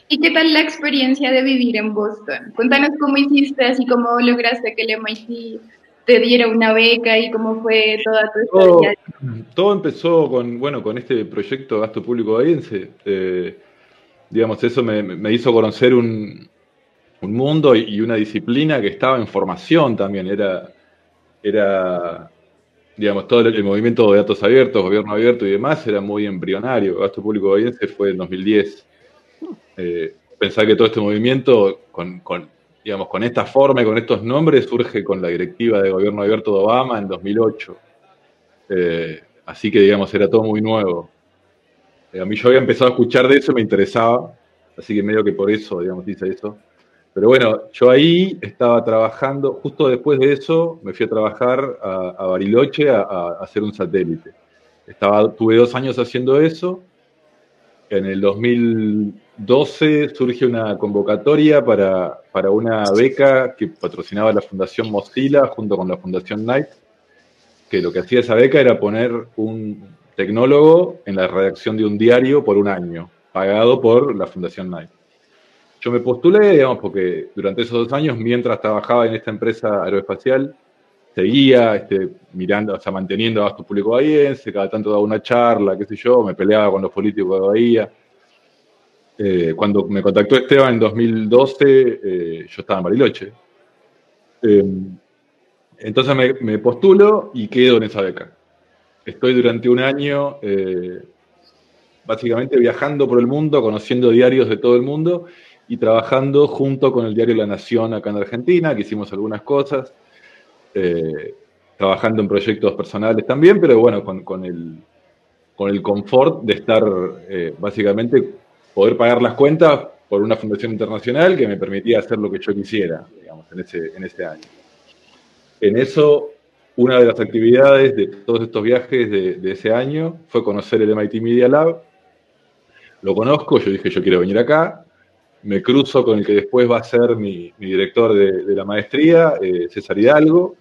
¿Y qué tal la experiencia de vivir en Boston? Cuéntanos cómo hiciste, así cómo lograste que el MIT te diera una beca y cómo fue toda tu historia. Todo, todo empezó con, bueno, con este proyecto Gasto Público Bahiense. Eh, digamos, eso me, me, hizo conocer un, un mundo y una disciplina que estaba en formación también. Era, era digamos, todo el, el, movimiento de datos abiertos, gobierno abierto y demás era muy embrionario. Gasto Público Bahiense fue en 2010 eh, pensar que todo este movimiento, digamos, con esta forma y con estos nombres, surge con la directiva de gobierno abierto de Obama en 2008. Eh, así que, digamos, era todo muy nuevo. Eh, a mí yo había empezado a escuchar de eso y me interesaba, así que medio que por eso, digamos, hice eso. Pero bueno, yo ahí estaba trabajando, justo después de eso me fui a trabajar a, Bariloche a, hacer un satélite. Estaba, tuve dos años haciendo eso. En el 2012 surge una convocatoria para, para una beca que patrocinaba la Fundación Mozilla junto con la Fundación Knight, que lo que hacía esa beca era poner un tecnólogo en la redacción de un diario por un año, pagado por la Fundación Knight. Yo me postulé, digamos, porque durante esos dos años, mientras trabajaba en esta empresa aeroespacial, seguía este, mirando, o sea, manteniendo gasto público bahiense, cada tanto daba una charla, qué sé yo, me peleaba con los políticos de Bahía. Eh, cuando me contactó Esteban en 2012, eh, yo estaba en Bariloche. Eh, entonces me, postulo y quedo en esa beca. Estoy durante un año básicamente viajando por el mundo, conociendo diarios de todo el mundo y trabajando junto con el diario La Nación acá en Argentina, que hicimos algunas cosas, eh, trabajando en proyectos personales también, pero bueno, con, el, con el confort de estar, eh, básicamente, poder pagar las cuentas por una fundación internacional que me permitía hacer lo que yo quisiera, digamos, en ese, en ese año. En eso, una de las actividades de todos estos viajes de, ese año fue conocer el MIT Media Lab. Lo conozco, yo dije, yo quiero venir acá, me cruzo con el que después va a ser mi, director de, la maestría, eh, César Hidalgo,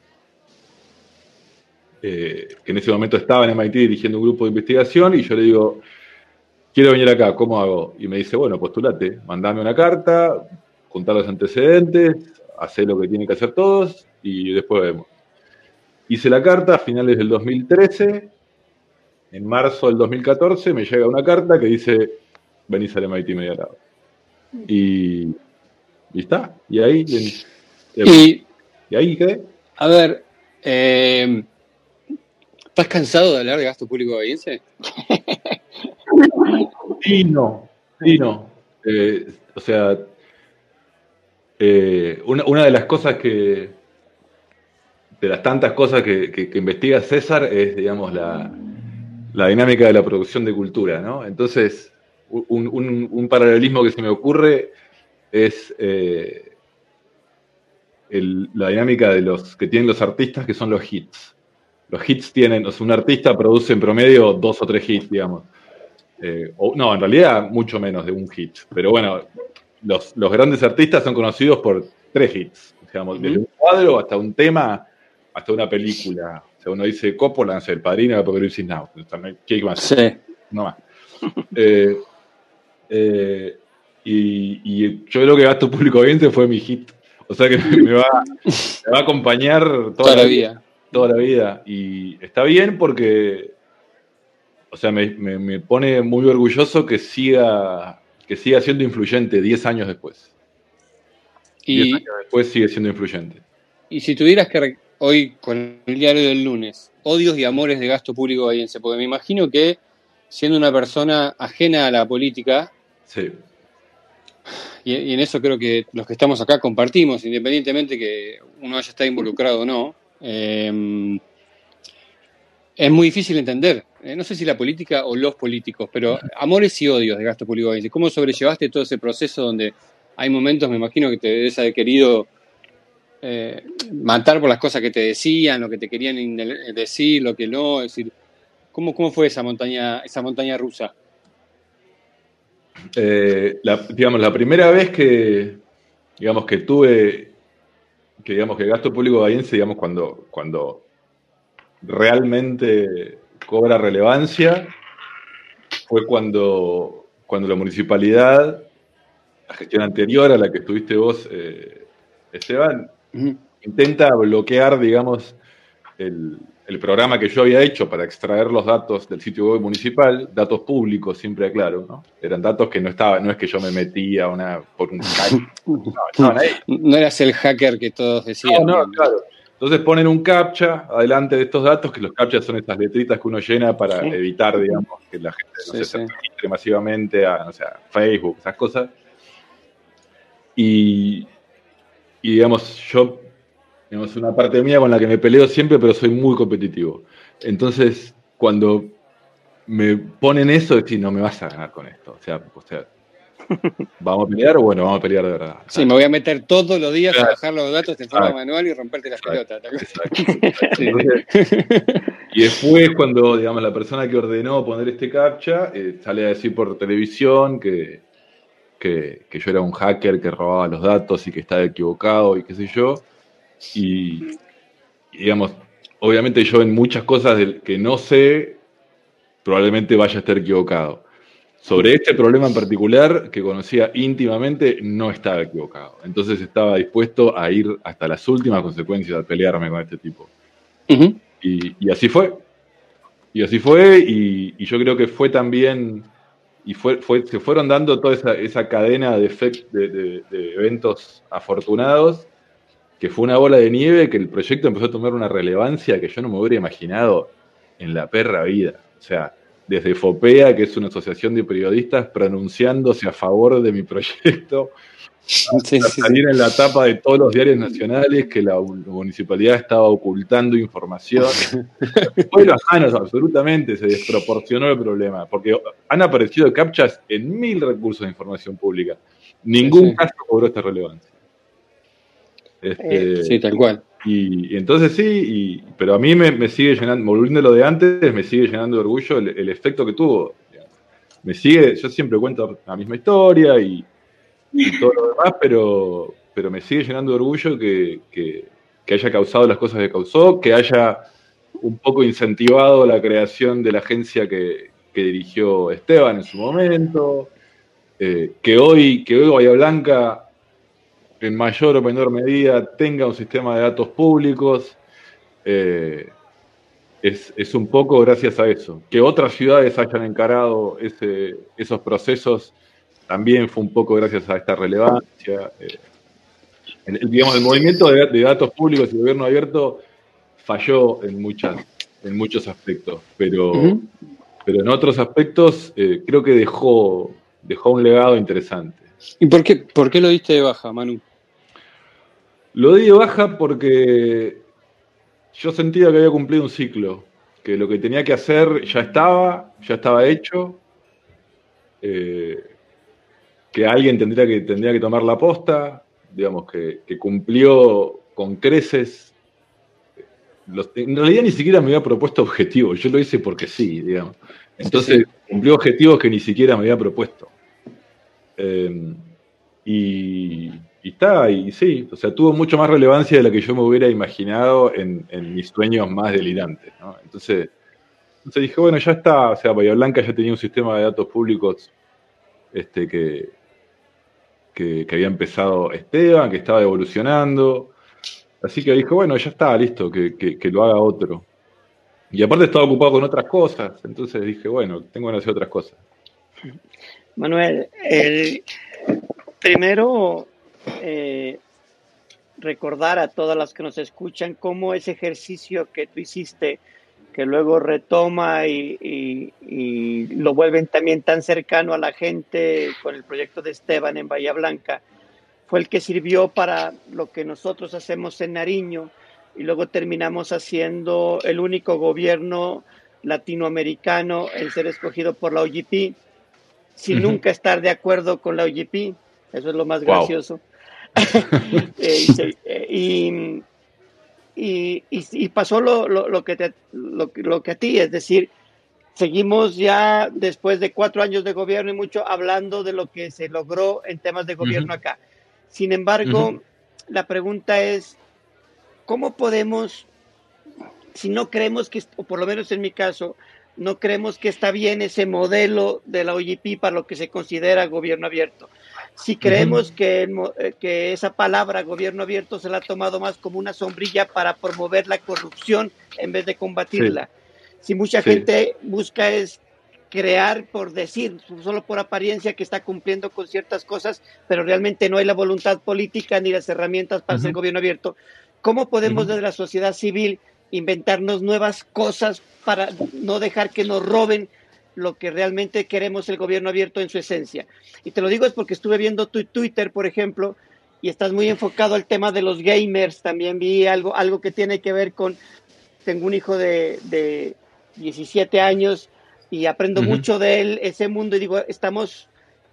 eh, que en ese momento estaba en MIT dirigiendo un grupo de investigación, y yo le digo, quiero venir acá, ¿cómo hago? Y me dice, bueno, postulate, mandame una carta, juntar los antecedentes, hacer lo que tienen que hacer todos, y después vemos. Hice la carta a finales del 2013, en marzo del 2014 me llega una carta que dice, venís al MIT media lado. Y, y está. Y ahí. y, y, ahí quedé. A ver, eh, ¿estás cansado de hablar de gasto público bahiense? [laughs] sí, no. No. Eh, o sea, eh, una, de las cosas que. De las tantas cosas que, investiga César es, digamos, la, la dinámica de la producción de cultura, ¿no? Entonces, un, paralelismo que se me ocurre es eh, la dinámica de los que tienen los artistas que son los hits. Los hits tienen, o sea, un artista produce en promedio dos o tres hits, digamos. Eh, no, en realidad mucho menos de un hit. Pero bueno, los, grandes artistas son conocidos por tres hits. Digamos, desde un cuadro hasta un tema, hasta una película. O sea, uno dice Coppola, El Padrino, Apocalipsis Now. ¿Qué más? Sí. No más. Eh, eh, y, yo creo que Gasto Público 20 fue mi hit. O sea que me va, a acompañar toda, la vida. Toda la vida. Y está bien porque, o sea, me, pone muy orgulloso que siga, que siga siendo influyente 10 años después. Y años después sigue siendo influyente. Y si tuvieras que hoy con el diario del lunes, odios y amores de gasto público bahiense, porque me imagino que siendo una persona ajena a la política, Sí. Y, en eso creo que los que estamos acá compartimos, independientemente que uno haya estado involucrado o no. Em, es muy difícil entender, eh, no sé si la política o los políticos, pero amores y odios de gasto público. ¿Cómo sobrellevaste todo ese proceso donde hay momentos, me imagino, que te debes haber querido eh, matar por las cosas que te decían, lo que te querían decir, lo que no? Es decir, ¿cómo, cómo fue esa montaña, esa montaña rusa? Eh, la, digamos, la primera vez que, digamos, que tuve, que digamos, que gasto público bahiense, digamos, cuando, cuando realmente cobra relevancia, fue cuando, cuando la municipalidad, la gestión anterior a la que estuviste vos, eh, Esteban, intenta bloquear, digamos, el, el programa que yo había hecho para extraer los datos del sitio web municipal, datos públicos, siempre aclaro, ¿no? Eran datos que no estaba, no es que yo me metía una, por un [laughs] no, no, eras el hacker que todos decían. No, no, claro. Entonces ponen un captcha adelante de estos datos, que los captchas son estas letritas que uno llena para evitar, digamos, que la gente no se masivamente a, no sé, Facebook, esas cosas. y, y digamos, yo, digamos, una parte mía con la que me peleo siempre, pero soy muy competitivo. Entonces, cuando me ponen eso, decir, no me vas a ganar con esto. O sea, o sea ¿vamos a pelear o bueno, vamos a pelear de verdad? Sí, me voy a meter todos los días a bajar los datos en forma manual y romperte las pelotas. [laughs] y después, cuando digamos la persona que ordenó poner este captcha eh, sale a decir por televisión que, que, yo era un hacker que robaba los datos y que estaba equivocado y qué sé yo. Y, digamos, obviamente yo en muchas cosas que no sé, probablemente vaya a estar equivocado. Sobre este problema en particular, que conocía íntimamente, no estaba equivocado. Entonces estaba dispuesto a ir hasta las últimas consecuencias, a pelearme con este tipo. y, así fue. Y así fue, y, yo creo que fue también, y fue, fue se fueron dando toda esa, esa cadena de, de, de, eventos afortunados, que fue una bola de nieve, que el proyecto empezó a tomar una relevancia que yo no me hubiera imaginado en la perra vida. O sea, desde FOPEA, que es una asociación de periodistas, pronunciándose a favor de mi proyecto, [laughs] sí, salir en la tapa de todos los diarios nacionales que la municipalidad estaba ocultando información. [laughs] Fue las manos, absolutamente, se desproporcionó el problema, porque han aparecido captchas en mil recursos de información pública. Ningún caso cobró esta relevancia. Este, sí, tal cual. Y, entonces sí, pero a mí me, sigue llenando, volviendo a lo de antes, me sigue llenando de orgullo el, efecto que tuvo. Me sigue, yo siempre cuento la misma historia y, todo lo demás, pero, pero me sigue llenando de orgullo que, haya causado las cosas que causó, que haya un poco incentivado la creación de la agencia que, dirigió Esteban en su momento, eh, que hoy, que hoy Bahía Blanca en mayor o menor medida tenga un sistema de datos públicos. Eh, es, un poco gracias a eso. Que otras ciudades hayan encarado ese, esos procesos también fue un poco gracias a esta relevancia. Eh, el, digamos, el movimiento de, datos públicos y gobierno abierto falló en, muchas, en muchos aspectos, pero, pero en otros aspectos eh, creo que dejó, dejó un legado interesante. ¿Y por qué, por qué lo diste de baja, Manu? Lo di de baja porque yo sentía que había cumplido un ciclo, que lo que tenía que hacer ya estaba, ya estaba hecho, eh, que alguien tendría que, tendría que tomar la posta, digamos, que, cumplió con creces. en realidad ni siquiera me había propuesto objetivos, yo lo hice porque sí, digamos. Entonces cumplió objetivos que ni siquiera me había propuesto. Eh, y y está, y sí, o sea, tuvo mucho más relevancia de la que yo me hubiera imaginado en, mis sueños más delirantes. Entonces, entonces dije, bueno, ya está, o sea, Bahía Blanca ya tenía un sistema de datos públicos este, que, que, había empezado Esteban, que estaba evolucionando, así que dije, bueno, ya está, listo, que, que, lo haga otro. Y aparte estaba ocupado con otras cosas, entonces dije, bueno, tengo que hacer otras cosas. Manuel, el, primero eh, recordar a todas las que nos escuchan cómo ese ejercicio que tú hiciste, que luego retoma y, lo vuelven también tan cercano a la gente con el proyecto de Esteban en Bahía Blanca, fue el que sirvió para lo que nosotros hacemos en Nariño y luego terminamos haciendo el único gobierno latinoamericano en ser escogido por la OGP, sin nunca estar de acuerdo con la OGP. Eso es lo más gracioso. [laughs] Eh, y, y, pasó lo, lo, que te, lo, que a ti, es decir, seguimos ya después de cuatro años de gobierno y mucho hablando de lo que se logró en temas de gobierno acá. Sin embargo, la pregunta es, ¿cómo podemos, si no creemos que, o por lo menos en mi caso, no creemos que está bien ese modelo de la OGP para lo que se considera gobierno abierto? si creemos que, eh, que esa palabra gobierno abierto se la ha tomado más como una sombrilla para promover la corrupción en vez de combatirla. Si mucha gente busca es crear por decir, solo por apariencia que está cumpliendo con ciertas cosas, pero realmente no hay la voluntad política ni las herramientas para ser gobierno abierto. ¿Cómo podemos desde la sociedad civil inventarnos nuevas cosas para no dejar que nos roben lo que realmente queremos el gobierno abierto en su esencia. Y te lo digo es porque estuve viendo tu Twitter, por ejemplo, y estás muy enfocado al tema de los gamers. También vi algo, algo que tiene que ver con, tengo un hijo de, de 17 años y aprendo mucho de él, ese mundo, y digo, estamos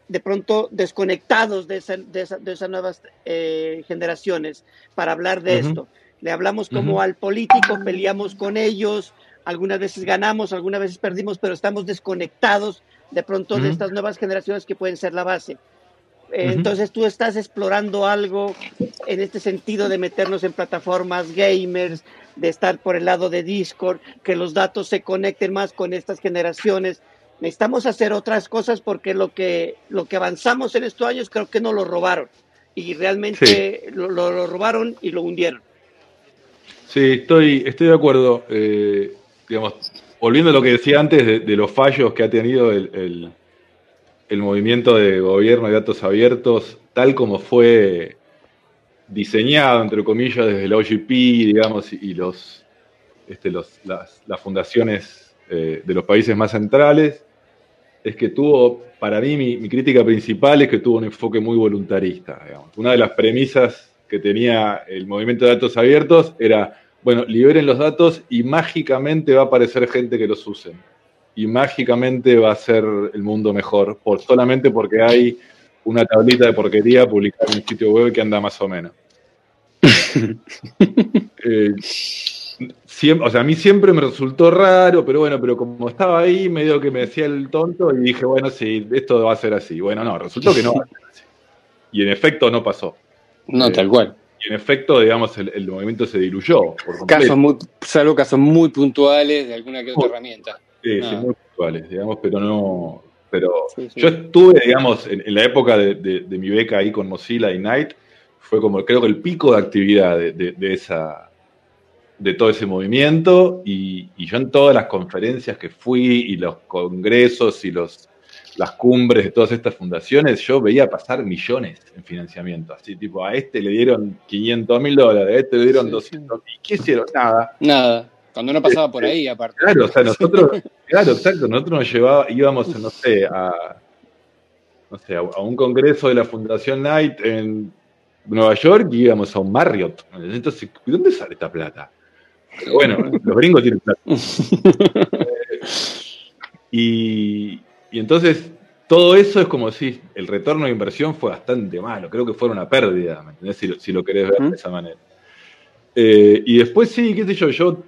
de pronto desconectados de, de, esas nuevas eh, generaciones para hablar de esto. Le hablamos como al político, peleamos con ellos, algunas veces ganamos, algunas veces perdimos, pero estamos desconectados de pronto de estas nuevas generaciones que pueden ser la base. Entonces tú estás explorando algo en este sentido de meternos en plataformas gamers, de estar por el lado de Discord, que los datos se conecten más con estas generaciones. Necesitamos hacer otras cosas porque lo que, lo que avanzamos en estos años creo que no lo robaron y realmente lo, lo, robaron y lo hundieron. Sí, estoy, estoy de acuerdo. Eh, digamos, volviendo a lo que decía antes de, los fallos que ha tenido el, el, movimiento de gobierno de datos abiertos, tal como fue diseñado, entre comillas, desde la OGP, digamos, y, los, este, los, las, fundaciones eh, de los países más centrales, es que tuvo, para mí, mi, crítica principal es que tuvo un enfoque muy voluntarista. Una de las premisas que tenía el movimiento de datos abiertos era bueno, liberen los datos y mágicamente va a aparecer gente que los use. Y mágicamente va a ser el mundo mejor, por, solamente porque hay una tablita de porquería publicada en un sitio web que anda más o menos. [laughs] Eh, o sea, a mí siempre me resultó raro, pero bueno, pero como estaba ahí, medio que me decía el tonto y dije, bueno, sí, esto va a ser así. Bueno, no, resultó que no va a ser así. Y en efecto no pasó. No, eh, tal cual y en efecto, digamos, el, movimiento se diluyó. Por casos muy, salvo casos muy puntuales de alguna que otra herramienta. Sí, sí, muy puntuales, digamos, pero no. Pero yo estuve, digamos, en, la época de, mi beca ahí con Mozilla y Night, fue como creo que el pico de actividad de, esa de todo ese movimiento y, y, yo en todas las conferencias que fui y los congresos y los las cumbres de todas estas fundaciones, yo veía pasar millones en financiamiento. Así, tipo, a este le dieron 500 mil dólares, a este le dieron 200 ¿Y qué hicieron? Nada. Nada. Cuando no pasaba por ahí, aparte. Claro, o sea, nosotros, [laughs] claro, exacto, nosotros nos llevábamos, íbamos, no sé, a, no sé, a un congreso de la Fundación Knight en Nueva York y íbamos a un Marriott. Entonces, ¿de dónde sale esta plata? bueno, los gringos tienen plata. [laughs] y, y entonces, todo eso es como si el retorno de inversión fue bastante malo. Creo que fue una pérdida, ¿me entendés? Si, lo querés ver de esa manera. Eh, y después sí, qué sé yo, yo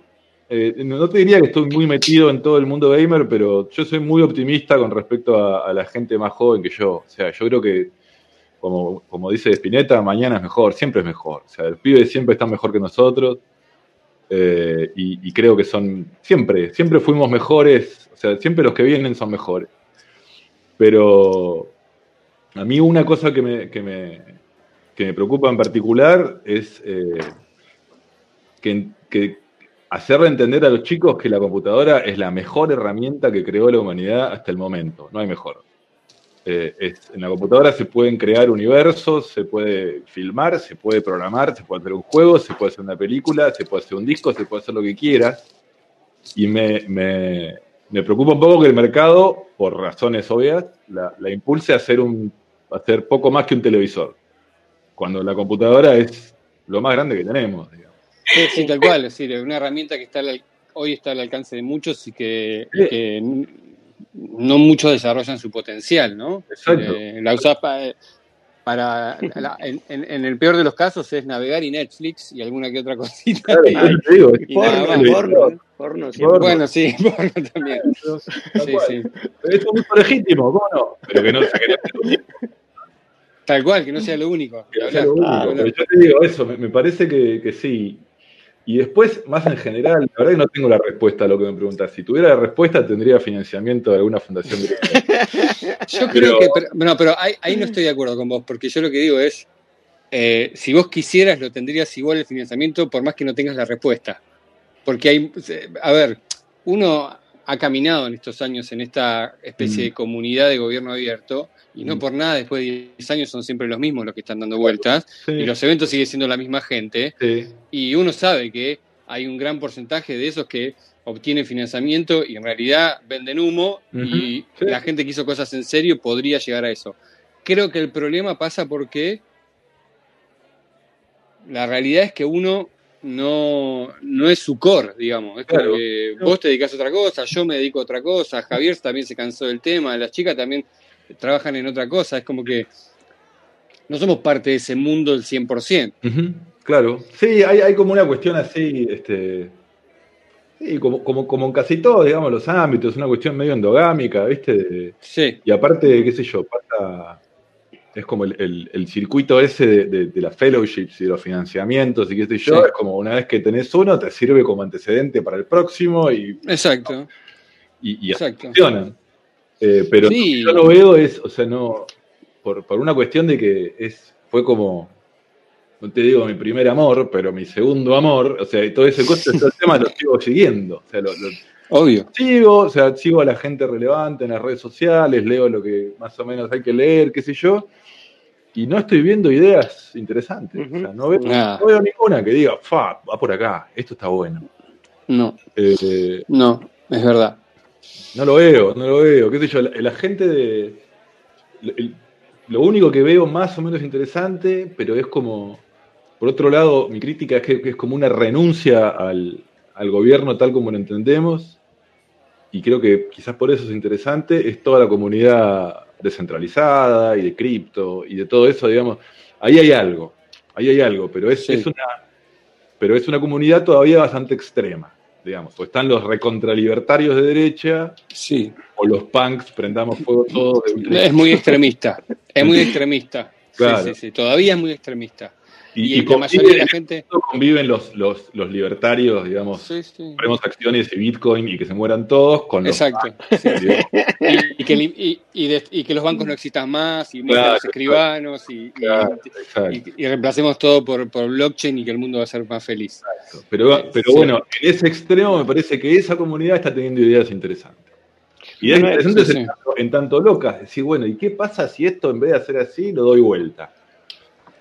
eh, no te diría que estoy muy metido en todo el mundo gamer, pero yo soy muy optimista con respecto a, la gente más joven que yo. O sea, yo creo que, como, como dice Spinetta, mañana es mejor, siempre es mejor. O sea, el pibe siempre está mejor que nosotros. Eh, y, y, creo que son, siempre, siempre fuimos mejores. O sea, siempre los que vienen son mejores. Pero a mí una cosa que me, que me, que me preocupa en particular es eh, que, hacerle entender a los chicos que la computadora es la mejor herramienta que creó la humanidad hasta el momento. No hay mejor. Eh, en la computadora se pueden crear universos, se puede filmar, se puede programar, se puede hacer un juego, se puede hacer una película, se puede hacer un disco, se puede hacer lo que quieras. Y me, me preocupa un poco que el mercado, por razones obvias, la, impulse a hacer, un, a hacer poco más que un televisor, cuando la computadora es lo más grande que tenemos. Digamos. Sí, tal cual, es decir, una herramienta que está hoy está al alcance de muchos y que, no muchos desarrollan su potencial, ¿no? Exacto. Eh, la usas para para en, el peor de los casos es navegar y Netflix y alguna que otra cosita. porno, porno, Bueno, sí, [laughs] porno también. Sí, sí. es muy legítimo, ¿cómo no? Pero que no sea Tal cual, que no sea lo único. Que sea lo único. Ah, pero yo te digo eso, me, parece que, que sí. Y después, más en general, la verdad que no tengo la respuesta a lo que me preguntas. Si tuviera la respuesta, tendría financiamiento de alguna fundación. [laughs] yo creo que, pero, no, pero ahí, no estoy de acuerdo con vos, porque yo lo que digo es, eh, si vos quisieras, lo tendrías igual el financiamiento, por más que no tengas la respuesta. Porque hay, a ver, uno ha caminado en estos años en esta especie de mm. comunidad de gobierno abierto y no mm. por nada después de 10 años son siempre los mismos los que están dando vueltas y los eventos siguen siendo la misma gente y uno sabe que hay un gran porcentaje de esos que obtiene financiamiento y en realidad venden humo y sí. la gente que hizo cosas en serio podría llegar a eso. Creo que el problema pasa porque la realidad es que uno no, no es su core, digamos. Es Claro. que vos te dedicas a otra cosa, yo me dedico a otra cosa, Javier también se cansó del tema, las chicas también trabajan en otra cosa. Es como que no somos parte de ese mundo del 100%. Ujú, Claro. Sí, hay, hay como una cuestión así, este. Sí, como, como, como en casi todos, digamos, los ámbitos, una cuestión medio endogámica, ¿viste? Sí, y aparte, qué sé yo, pasa. Es como el, el- el circuito ese de, de, de las fellowships y de los financiamientos y qué sé yo, Sí. es como una vez que tenés uno, te sirve como antecedente para el próximo y, exacto, y, y así exacto. funcionan. Eh, pero Sí. yo lo veo es, o sea, no, por, por una cuestión de que es, fue como, no te digo mi primer amor, pero mi segundo amor, o sea, y todo ese [laughs] costo, el tema lo sigo siguiendo. O sea, lo, lo Obvio. sigo, o sea, sigo a la gente relevante en las redes sociales, leo lo que más o menos hay que leer, qué sé yo, y no estoy viendo ideas interesantes. O sea, no veo, Nada. no veo ninguna que diga, fa, va por acá, esto está bueno. No, Eh, no, es verdad. No lo veo, no lo veo. ¿Qué sé yo? La, la gente de. el- lo único que veo más o menos interesante, pero es como. Por otro lado, mi crítica es que, que es como una renuncia al, al gobierno tal como lo entendemos. Y creo que quizás por eso es interesante. Es toda la comunidad descentralizada y de cripto y de todo eso, digamos. Ahí hay algo. Ahí hay algo, pero es, Sí. es una. Pero es una comunidad todavía bastante extrema, digamos. O están los recontralibertarios de derecha, Sí, o los punks prendamos fuego de ultra- es muy extremista. Es muy [laughs] extremista. Sí, Claro. sí, sí, todavía es muy extremista. Y, conviven- mayoría de la gente. conviven los, los, los libertarios, digamos, Sí, acciones y Bitcoin y que se mueran todos con los Exacto. [laughs] Y, que, y, y de- y que los bancos no existan más, y Claro, los escribanos, Claro, exacto. y- reemplacemos todo por, por blockchain y que el mundo va a ser más feliz. Pero, pero Sí. bueno, en ese extremo me parece que esa comunidad está teniendo ideas interesantes. Ideas Bueno, interesantes en, tanto, en tanto locas. Decir, bueno, ¿y qué pasa si esto en vez de hacer así lo doy vuelta?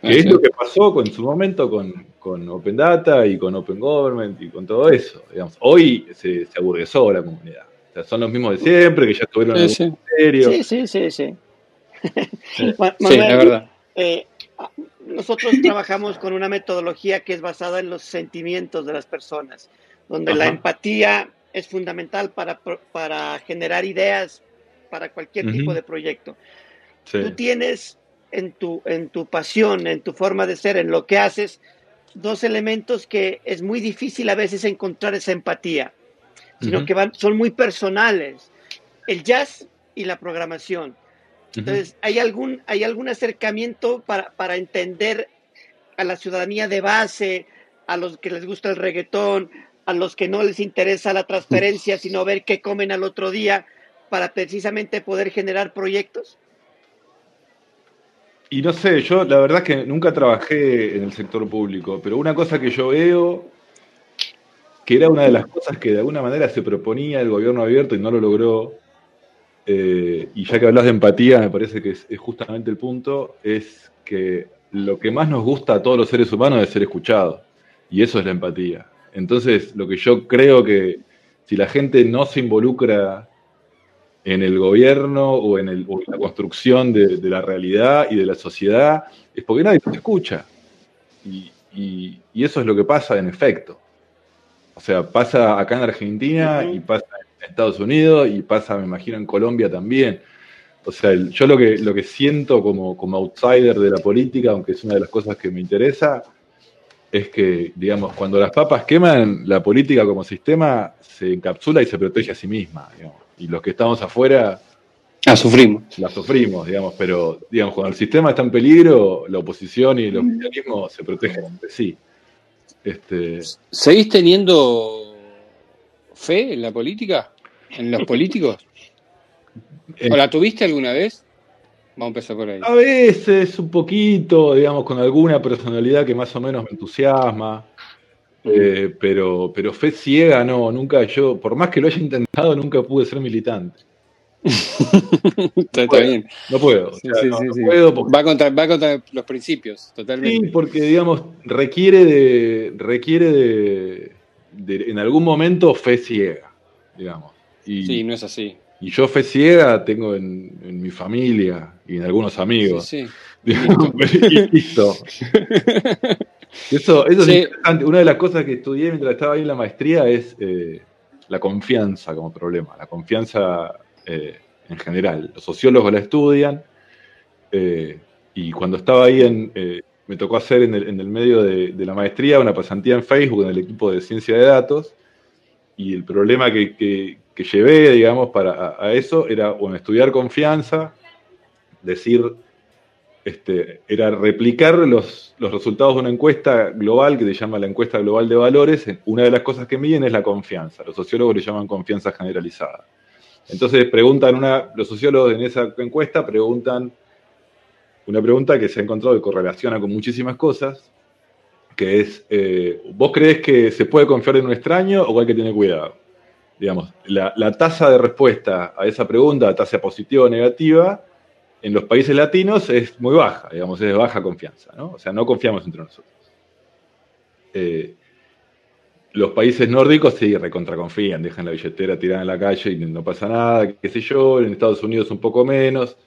Que es Sí. lo que pasó con, en su momento con, con Open Data y con Open Government y con todo eso. Digamos. Hoy se, se aburguesó la comunidad. O sea, son los mismos de siempre, que ya estuvieron en algún sí. ministerio. Sí, sí, sí, sí. Sí, [laughs] Manuel, es verdad. eh, nosotros trabajamos con una metodología que es basada en los sentimientos de las personas, donde la Ajá. empatía es fundamental para, para generar ideas para cualquier Ujú. tipo de proyecto. Sí. Tú tienes en tu, en tu pasión, en tu forma de ser, en lo que haces, dos elementos que es muy difícil a veces encontrar esa empatía, sino que van, son muy personales. El jazz y la programación. Entonces, ¿hay algún, hay algún acercamiento para, para entender a la ciudadanía de base, a los que les gusta el reggaetón, a los que no les interesa la transferencia, sino ver qué comen al otro día, para precisamente poder generar proyectos? Y no sé, yo la verdad es que nunca trabajé en el sector público, pero una cosa que yo veo, que era una de las cosas que de alguna manera se proponía el gobierno abierto y no lo logró, eh, y ya que hablas de empatía, me parece que es, justamente el punto, es que lo que más nos gusta a todos los seres humanos es ser escuchados, y eso es la empatía. Entonces, lo que yo creo que si la gente no se involucra en el gobierno o en, el, o construcción de, de la realidad y de la sociedad, es porque nadie nos escucha. Y, y- y eso es lo que pasa en efecto. O sea, pasa acá en Argentina y pasa en Estados Unidos y pasa, me imagino, en Colombia también. O sea, el- yo lo que, lo que siento como, como outsider de la política, aunque es una de las cosas que me interesa, es que, digamos, cuando las papas queman, la política como sistema se encapsula y se protege a sí misma. digamos. Y los que estamos afuera Ah, sufrimos. la sufrimos, digamos, pero digamos, cuando el sistema está en peligro, la oposición y el oficialismo se protegen entre sí. Este, ¿Seguís teniendo fe en la política? ¿En los políticos? [laughs] Eh. ¿O la tuviste alguna vez? Vamos a empezar por ahí. a veces un poquito, digamos, con alguna personalidad que más o menos me entusiasma, eh, pero, pero fe ciega no, nunca yo, por más que lo haya intentado, nunca pude ser militante. [laughs] está, está bien. No puedo, Sí, sí, sí, sí. Va contra, va contra los principios, Sí, totalmente. porque digamos, requiere de. requiere de. de- en algún momento fe ciega, digamos. Y, Sí, no es así. y yo fe ciega tengo en, en mi familia y en algunos amigos. Sí, [laughs] sí. Digamos, [laughs] y listo. Eso, eso Sí. es interesante. Una de las cosas que estudié mientras estaba ahí en la maestría es eh, la confianza como problema, la confianza eh, en general. Los sociólogos la estudian eh, y cuando estaba ahí en, eh, me tocó hacer en el, medio de, la maestría una pasantía en Facebook en el equipo de ciencia de datos y el problema que, llevé, digamos, para a, eso era, estudiar confianza, decir, este, era replicar los, los resultados de una encuesta global que se llama la encuesta global de valores. Una de las cosas que miden es la confianza. Los sociólogos le llaman confianza generalizada. Entonces preguntan una, los sociólogos en esa encuesta preguntan una pregunta que se ha encontrado que correlaciona con muchísimas cosas, que es, eh, ¿vos crees que se puede confiar en un extraño o hay que tener cuidado? Digamos, la, la tasa de respuesta a esa pregunta, tasa positiva o negativa, en los países latinos es muy baja, digamos, es de baja confianza, ¿no? O sea, no confiamos entre nosotros. Eh, los países nórdicos sí recontraconfían, dejan la billetera tirada en la calle y no pasa nada, qué sé yo, en Estados Unidos un poco menos,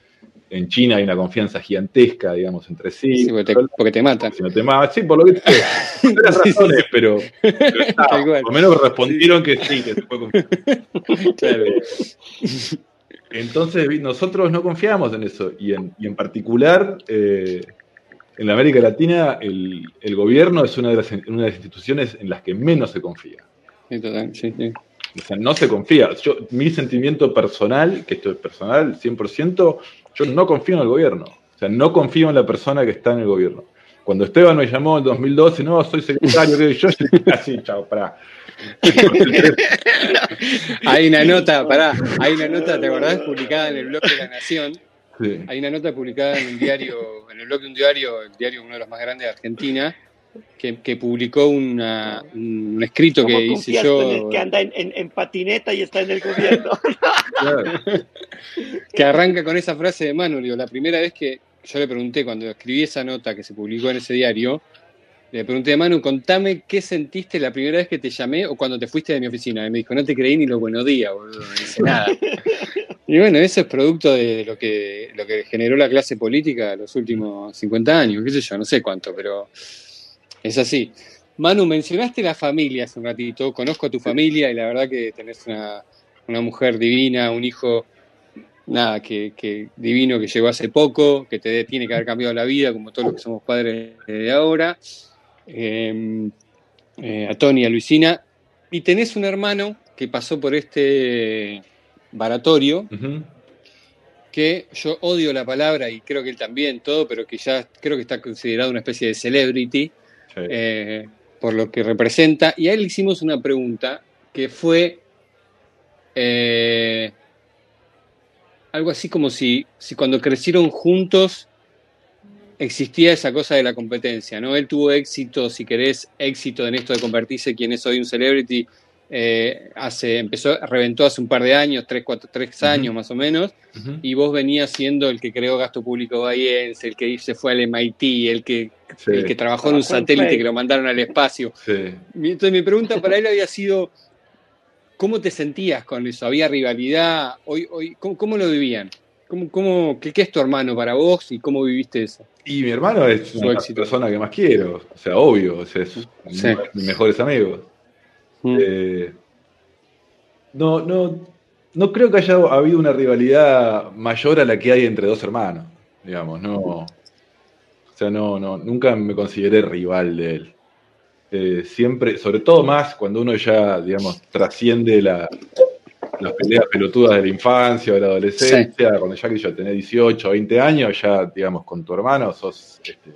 en China hay una confianza gigantesca, digamos, entre sí. Sí, porque, te, porque te matan. Si no te sí, por lo que. [laughs] Por las razones, pero, pero [laughs] está, Tal cual. por lo menos respondieron que sí, que se puede confiar. [laughs] Claro. Entonces, nosotros no confiamos en eso. Y en, y en particular, eh, en la América Latina, el, el gobierno es una de, las, una de las instituciones en las que menos se confía. Sí, total, sí, sí. O sea, no se confía. Yo, mi sentimiento personal, que esto es personal, 100%, yo no confío en el gobierno. O sea, no confío en la persona que está en el gobierno. Cuando Esteban me llamó en 2012, no, soy secretario, que yo, yo [laughs] así, chao, pará. [laughs] Hay una nota, pará, hay una nota, ¿te acordás? Publicada en el blog de La Nación. Sí. Hay una nota publicada en un diario, [laughs] en el blog de un diario, el diario uno de los más grandes de Argentina, que, que publicó una, un escrito que ¿Cómo hice el yo, que anda en, en- en patineta y está en el gobierno? [laughs] Claro. que arranca con esa frase de Manu. Digo, la primera vez que yo le pregunté, cuando escribí esa nota que se publicó en ese diario, le pregunté a Manu, contame qué sentiste la primera vez que te llamé o cuando te fuiste de mi oficina. Y me dijo, no te creí ni los buenos días, boludo, no dice nada. [laughs] Y bueno, eso es producto de lo que, lo que generó la clase política los últimos 50 años, qué sé yo, no sé cuánto, pero es así. Manu, mencionaste la familia hace un ratito, conozco a tu familia y la verdad que tenés una, una mujer divina, un hijo, nada, que, que divino que llegó hace poco, que te tiene que haber cambiado la vida, como todos los que somos padres de ahora, eh, eh, a Tony, a Luisina, y tenés un hermano que pasó por este baratorio, que yo odio la palabra y creo que él también, todo, pero que ya creo que está considerado una especie de celebrity Sí. eh, por lo que representa. Y a él le hicimos una pregunta que fue eh, algo así como si, si cuando crecieron juntos existía esa cosa de la competencia, ¿no? Él tuvo éxito, si querés, éxito en esto de convertirse quien es hoy un celebrity. Eh, hace, empezó, reventó hace un par de años, tres, cuatro, tres años más o menos, y vos venías siendo el que creó gasto público bahiense, el que se fue al MIT, el que, Sí. el que trabajó en un satélite Play. que lo mandaron al espacio. Sí. Entonces mi pregunta para él había sido, ¿cómo te sentías con eso? ¿Había rivalidad? Hoy, hoy, ¿cómo, cómo lo vivían? ¿Cómo, cómo, qué, qué es tu hermano para vos y cómo viviste eso? Y mi hermano es Su una éxito. persona que más quiero, o sea, obvio, o sea, es Sí. uno de mis mejores amigos. Mm. Eh, no, no, no creo que haya habido una rivalidad mayor a la que hay entre dos hermanos, digamos, no. O sea, no, no, nunca me consideré rival de él. Eh, siempre, sobre todo más cuando uno ya, digamos, trasciende la, las peleas pelotudas de la infancia o de la adolescencia, cuando ya que yo tenés 18 o 20 años, ya, digamos, con tu hermano sos este,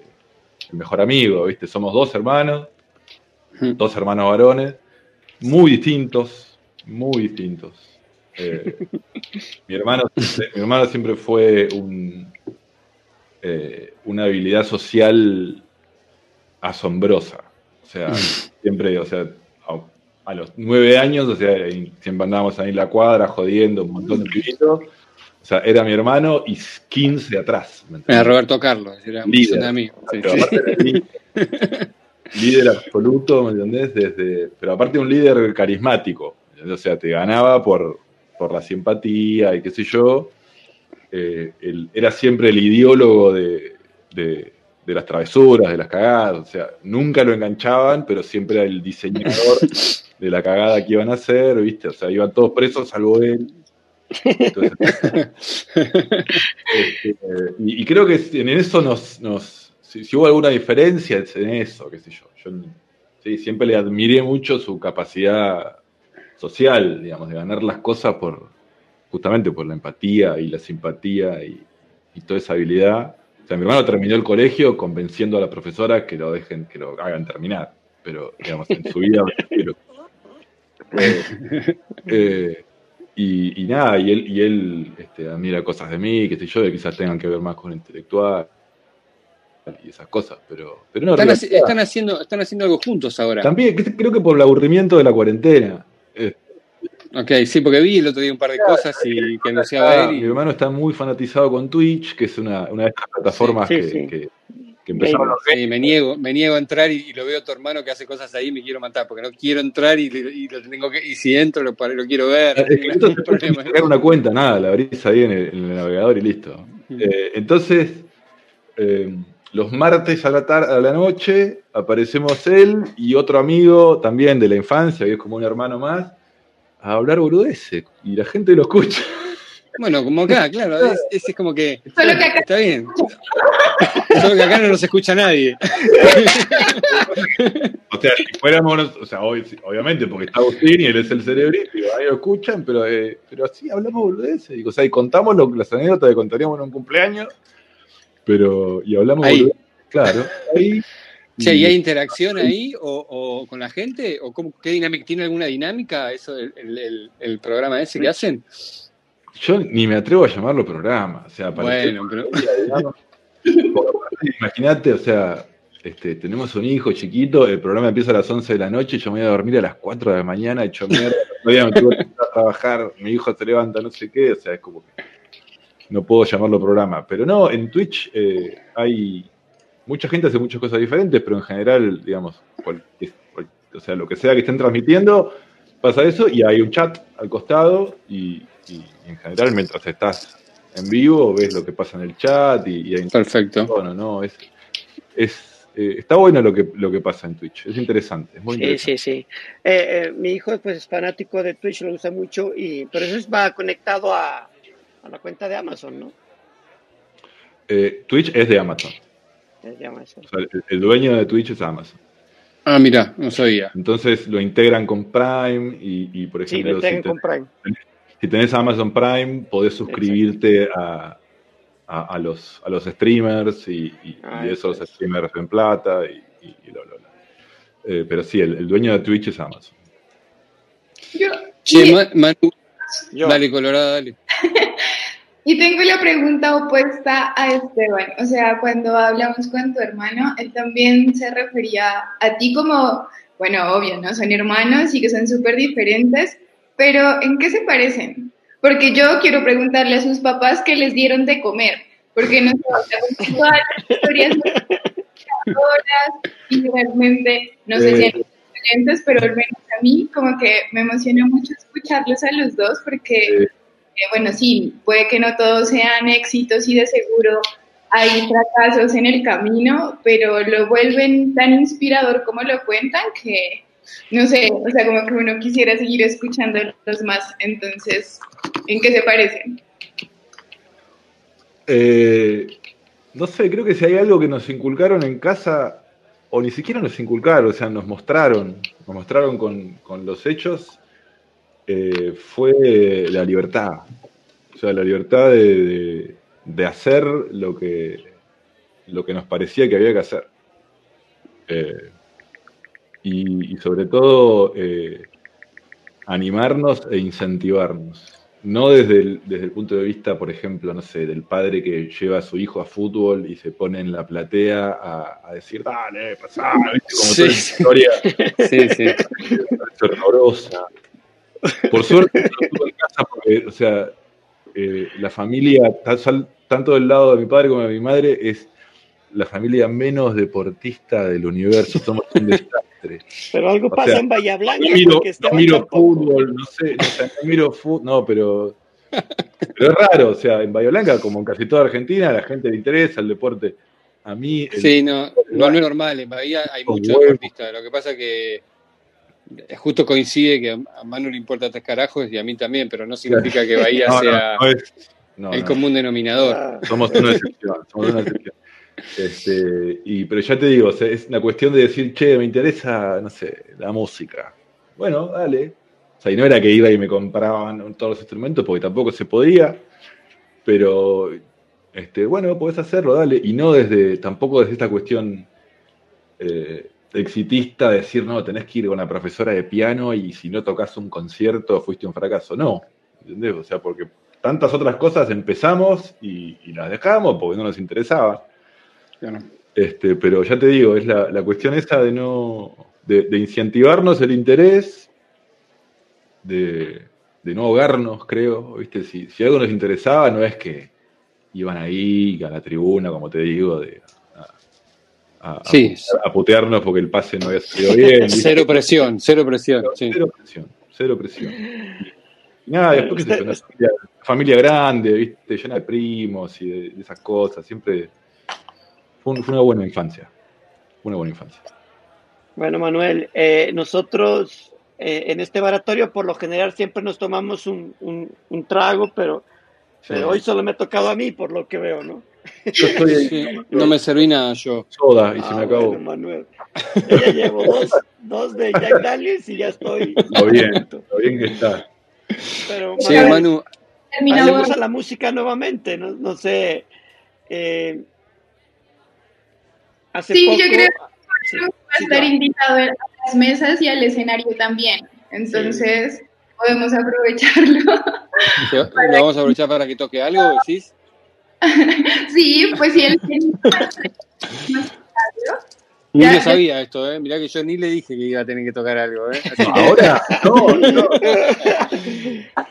el mejor amigo, ¿viste? Somos dos hermanos, Mm. dos hermanos varones, muy distintos, muy distintos. Eh, [laughs] mi, hermano, mi hermano siempre fue un, eh, una habilidad social asombrosa. O sea, siempre, o sea, a, a los nueve años, o sea, siempre andábamos ahí en la cuadra jodiendo un montón de pibitos. O sea, era mi hermano y 15 atrás. Era Roberto Carlos, era un amigo. Sí, [laughs] Líder. absoluto, ¿me entendés? Desde, pero aparte un líder carismático, o sea, te ganaba por, por la simpatía y qué sé yo. Eh, era siempre el ideólogo de, de, las travesuras, de las cagadas, o sea, nunca lo enganchaban, pero siempre era el diseñador [laughs] de la cagada que iban a hacer, ¿viste? O sea, iban todos presos salvo él. Este, [laughs] [laughs] y, creo que en eso nos, nos si, hubo alguna diferencia en eso, qué sé yo. Yo sí, siempre le admiré mucho su capacidad social, digamos, de ganar las cosas por justamente por la empatía y la simpatía y, toda esa habilidad. O sea, mi hermano terminó el colegio convenciendo a la profesora que lo dejen, que lo hagan terminar, pero digamos, en su vida [laughs] eh, y, nada, y él, y él este, admira cosas de mí, que sé yo, que quizás tengan que ver más con intelectual y esas cosas, pero, pero no. Están, están, haciendo, están haciendo algo juntos ahora. También, creo que por el aburrimiento de la cuarentena. Ok, sí, porque vi el otro día un par de cosas y que anunciaba él. Mi hermano está muy fanatizado con Twitch, que es una, una de estas plataformas que, empezaron sí, me niego, me niego a entrar y, lo veo a tu hermano que hace cosas ahí y me quiero matar, porque no quiero entrar y, lo tengo que, y si entro lo, lo quiero ver. Es que una cuenta, nada, la abrís ahí en el, navegador y listo. Eh, entonces, eh, los martes a la, a la noche aparecemos él y otro amigo también de la infancia, que es como un hermano más, a hablar boludeces y la gente lo escucha. Bueno, como acá, claro, es, es, como que, está bien. Solo que acá no nos escucha nadie. o sea, si fuéramos, o sea, obviamente, porque está Agustín y él es el cerebro, y ahí lo escuchan, pero, eh, pero así hablamos boludeces. O sea, y contamos lo, las anécdotas que contaríamos en un cumpleaños, pero, y hablamos ahí. claro. Ahí, [laughs] Che, ¿y hay interacción [laughs] ahí o, con la gente? ¿O cómo, qué dinámica, tiene alguna dinámica eso el, programa ese que hacen? Yo ni me atrevo a llamarlo programa. O sea, para bueno, pero... [laughs] Imagínate, o sea, este, tenemos un hijo chiquito, el programa empieza a las 11 de la noche, yo me voy a dormir a las 4 de la mañana, hecho mierda, todavía me tuve que a trabajar, mi hijo se levanta, no sé qué, o sea, es como que no puedo llamarlo programa. Pero no, en Twitch eh, hay mucha gente hace muchas cosas diferentes, pero en general, digamos, o sea, lo que sea que estén transmitiendo, pasa eso y hay un chat al costado y, en general mientras estás en vivo ves lo que pasa en el chat y, hay Perfecto. Bueno, no, es, es eh, está bueno lo que, lo que pasa en Twitch, es interesante, es muy sí, interesante. Sí, sí, eh, eh, mi hijo pues, es fanático de Twitch, lo usa mucho, y, pero eso va conectado a, a la cuenta de Amazon, ¿no? Twitch es de Amazon el, dueño de Twitch es Amazon. Ah, mira, no sabía. Entonces lo integran con Prime y, por ejemplo, si, tenés Amazon Prime, podés suscribirte a, a, los, a los streamers y, ah, esos streamers en plata y, lo, lo, eh, pero sí, el, dueño de Twitch es Amazon. dale, Colorado, dale. [laughs] Y tengo la pregunta opuesta a Esteban. O sea, cuando hablamos con tu hermano, él también se refería a ti como, bueno, obvio, ¿no? Son hermanos y que son súper diferentes, pero ¿en qué se parecen? Porque yo quiero preguntarle a sus papás qué les dieron de comer, porque no sé, todas las historias y realmente, no sé si hay diferentes, pero al menos a mí como que me emociona mucho escucharlos a los dos porque bueno, sí, puede que no todos sean éxitos y de seguro hay fracasos en el camino, pero lo vuelven tan inspirador como lo cuentan que, no sé, o sea, como que uno quisiera seguir escuchando los más. Entonces, ¿en qué se parecen? Eh, no sé, creo que si hay algo que nos inculcaron en casa, o ni siquiera nos inculcaron, o sea, nos mostraron, nos mostraron con, con los hechos, eh, fue la libertad. O sea, la libertad de, hacer lo que, lo que nos parecía que había que hacer. Eh, y, sobre todo eh, animarnos e incentivarnos. No desde el, desde el punto de vista, por ejemplo, no sé, del padre que lleva a su hijo a fútbol y se pone en la platea a, decir, dale, pasá, ¿viste? Como toda historia. [laughs] Sí, sí. Es. Por suerte, no estuve en casa porque, o sea, eh, la familia, tanto del lado de mi padre como de mi madre, es la familia menos deportista del universo, somos un desastre. Pero algo O pasa sea, en Bahía Blanca. No miro, porque no miro fútbol, no sé, no, sé, no miro fútbol, no, pero, pero es raro, o sea, en Bahía Blanca, como en casi toda Argentina, a la gente le interesa el deporte. A mí, el- Sí, no, no, no es normal. En Bahía hay muchos deportistas. Lo que pasa que justo coincide que a Manu le importa tres carajos y a mí también, pero no significa que Bahía no, sea no es- no, el no. común denominador. Ah, Somos una excepción, somos una excepción. Este, y, pero ya te digo, o sea, es una cuestión de decir, che, me interesa, no sé, la música. Bueno, dale. O sea, y no era que iba y me compraban todos los instrumentos, porque tampoco se podía, pero, este, bueno, podés hacerlo, dale. Y no desde, tampoco desde esta cuestión eh, exitista de decir, no, tenés que ir con la profesora de piano y si no tocas un concierto fuiste un fracaso. No, ¿entendés? O sea, porque tantas otras cosas empezamos y, y las dejamos porque no nos interesaba. Claro. Este, pero ya te digo, es la, la cuestión esa de no. de, de incentivarnos el interés, de, de no ahogarnos, creo. ¿viste? Si, si algo nos interesaba, no es que iban ahí a la tribuna, como te digo, de, a, Sí. a putearnos porque el pase no había salido bien. [laughs] Cero presión, cero presión. sí. Cero presión, cero presión. Y nada, después que una familia, familia grande, ¿viste? llena de primos y de, de esas cosas, siempre fue, un- fue una buena infancia. Una buena infancia. Bueno, Manuel, eh, nosotros eh, en este baratorio por lo general siempre nos tomamos un, un- un trago, pero, pero hoy solo me ha tocado a mí por lo que veo, ¿no? Yo estoy ahí, Sí, no me serví nada yo. soda y se Ah, me acabó. bueno, Manuel. Yo ya llevo dos, dos de Jack Daniels y ya estoy. Lo bien, lo bien que está. Pero, Sí, Manuel, Manu, Terminamos. pasemos a la música nuevamente. No, no sé. eh, hace Sí, poco. yo creo Sí, Va a estar invitado a las mesas y al escenario también. Entonces, podemos aprovecharlo. [laughs] ¿lo vamos a aprovechar para que toque algo, decís? [laughs] sí, pues si él [laughs] Ni lo sabía esto, ¿eh? Mirá que yo ni le dije que iba a tener que tocar algo, ¿eh? [laughs] Así que Ahora, no, no. es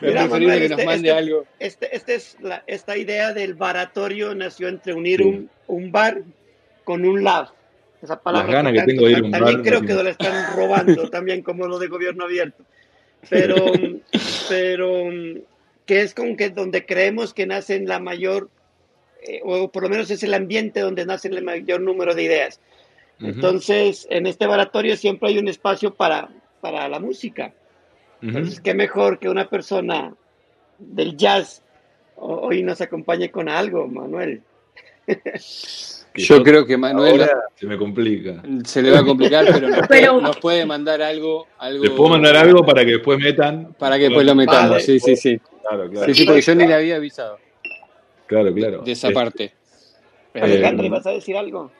Mira, preferible Manuel, que nos este- mande este- algo. Este, este es la, esta idea del baratorio nació entre unir un, un bar con un lab. Esa palabra Las ganas que tanto- tengo de ir a un también bar, creo no que tiene. lo están robando, también como lo de gobierno abierto. Pero, pero que es como que donde creemos que nacen la mayor, eh, o por lo menos es el ambiente donde nacen el mayor número de ideas. Entonces, en este baratorio siempre hay un espacio para, para la música. Entonces, qué mejor que una persona del jazz ho- hoy nos acompañe con algo, Manuel. Yo creo que Manuel ahora se me complica. se le va a complicar, pero nos, [laughs] Pero- puede, nos puede mandar algo, algo. Les puedo mandar algo para que después metan. Para que después lo metamos, Vale. sí, sí, sí. Claro, claro. Sí, sí, porque yo ni le había avisado Claro, claro. de esa Eh, parte. Eh, Alejandra, ¿vas a decir algo?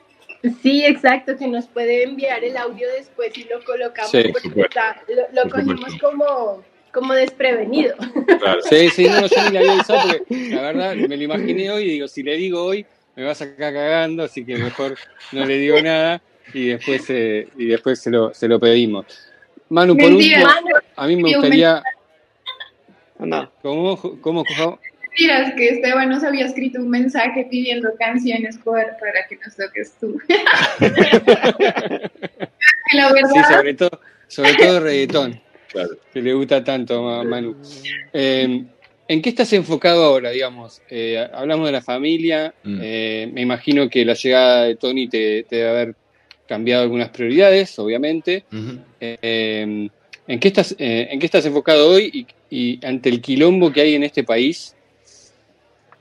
Sí, exacto, que nos puede enviar el audio después y lo colocamos Sí, porque está- lo, lo cogimos como, como desprevenido. claro. Sí, sí, no, yo ni le había avisado porque la verdad me lo imaginé hoy y digo, si le digo hoy, me va a sacar cagando, así que mejor no le digo nada y después, eh, y después se, lo, se lo pedimos. Manu, por último, a mí me gustaría. ¿Cómo? ¿Cómo? cómo? Mentiras que Esteban nos había escrito un mensaje pidiendo canciones por- para que nos toques tú. [laughs] La Sí, verdad, sobre todo, sobre todo reggaetón, Claro. que le gusta tanto a Manu. Eh, ¿En qué estás enfocado ahora, digamos? Eh, hablamos de la familia, Mm. eh, me imagino que la llegada de Tony te, te debe haber cambiado algunas prioridades, obviamente. Eh, ¿en, qué estás, eh, ¿En qué estás enfocado hoy y, y ante el quilombo que hay en este país?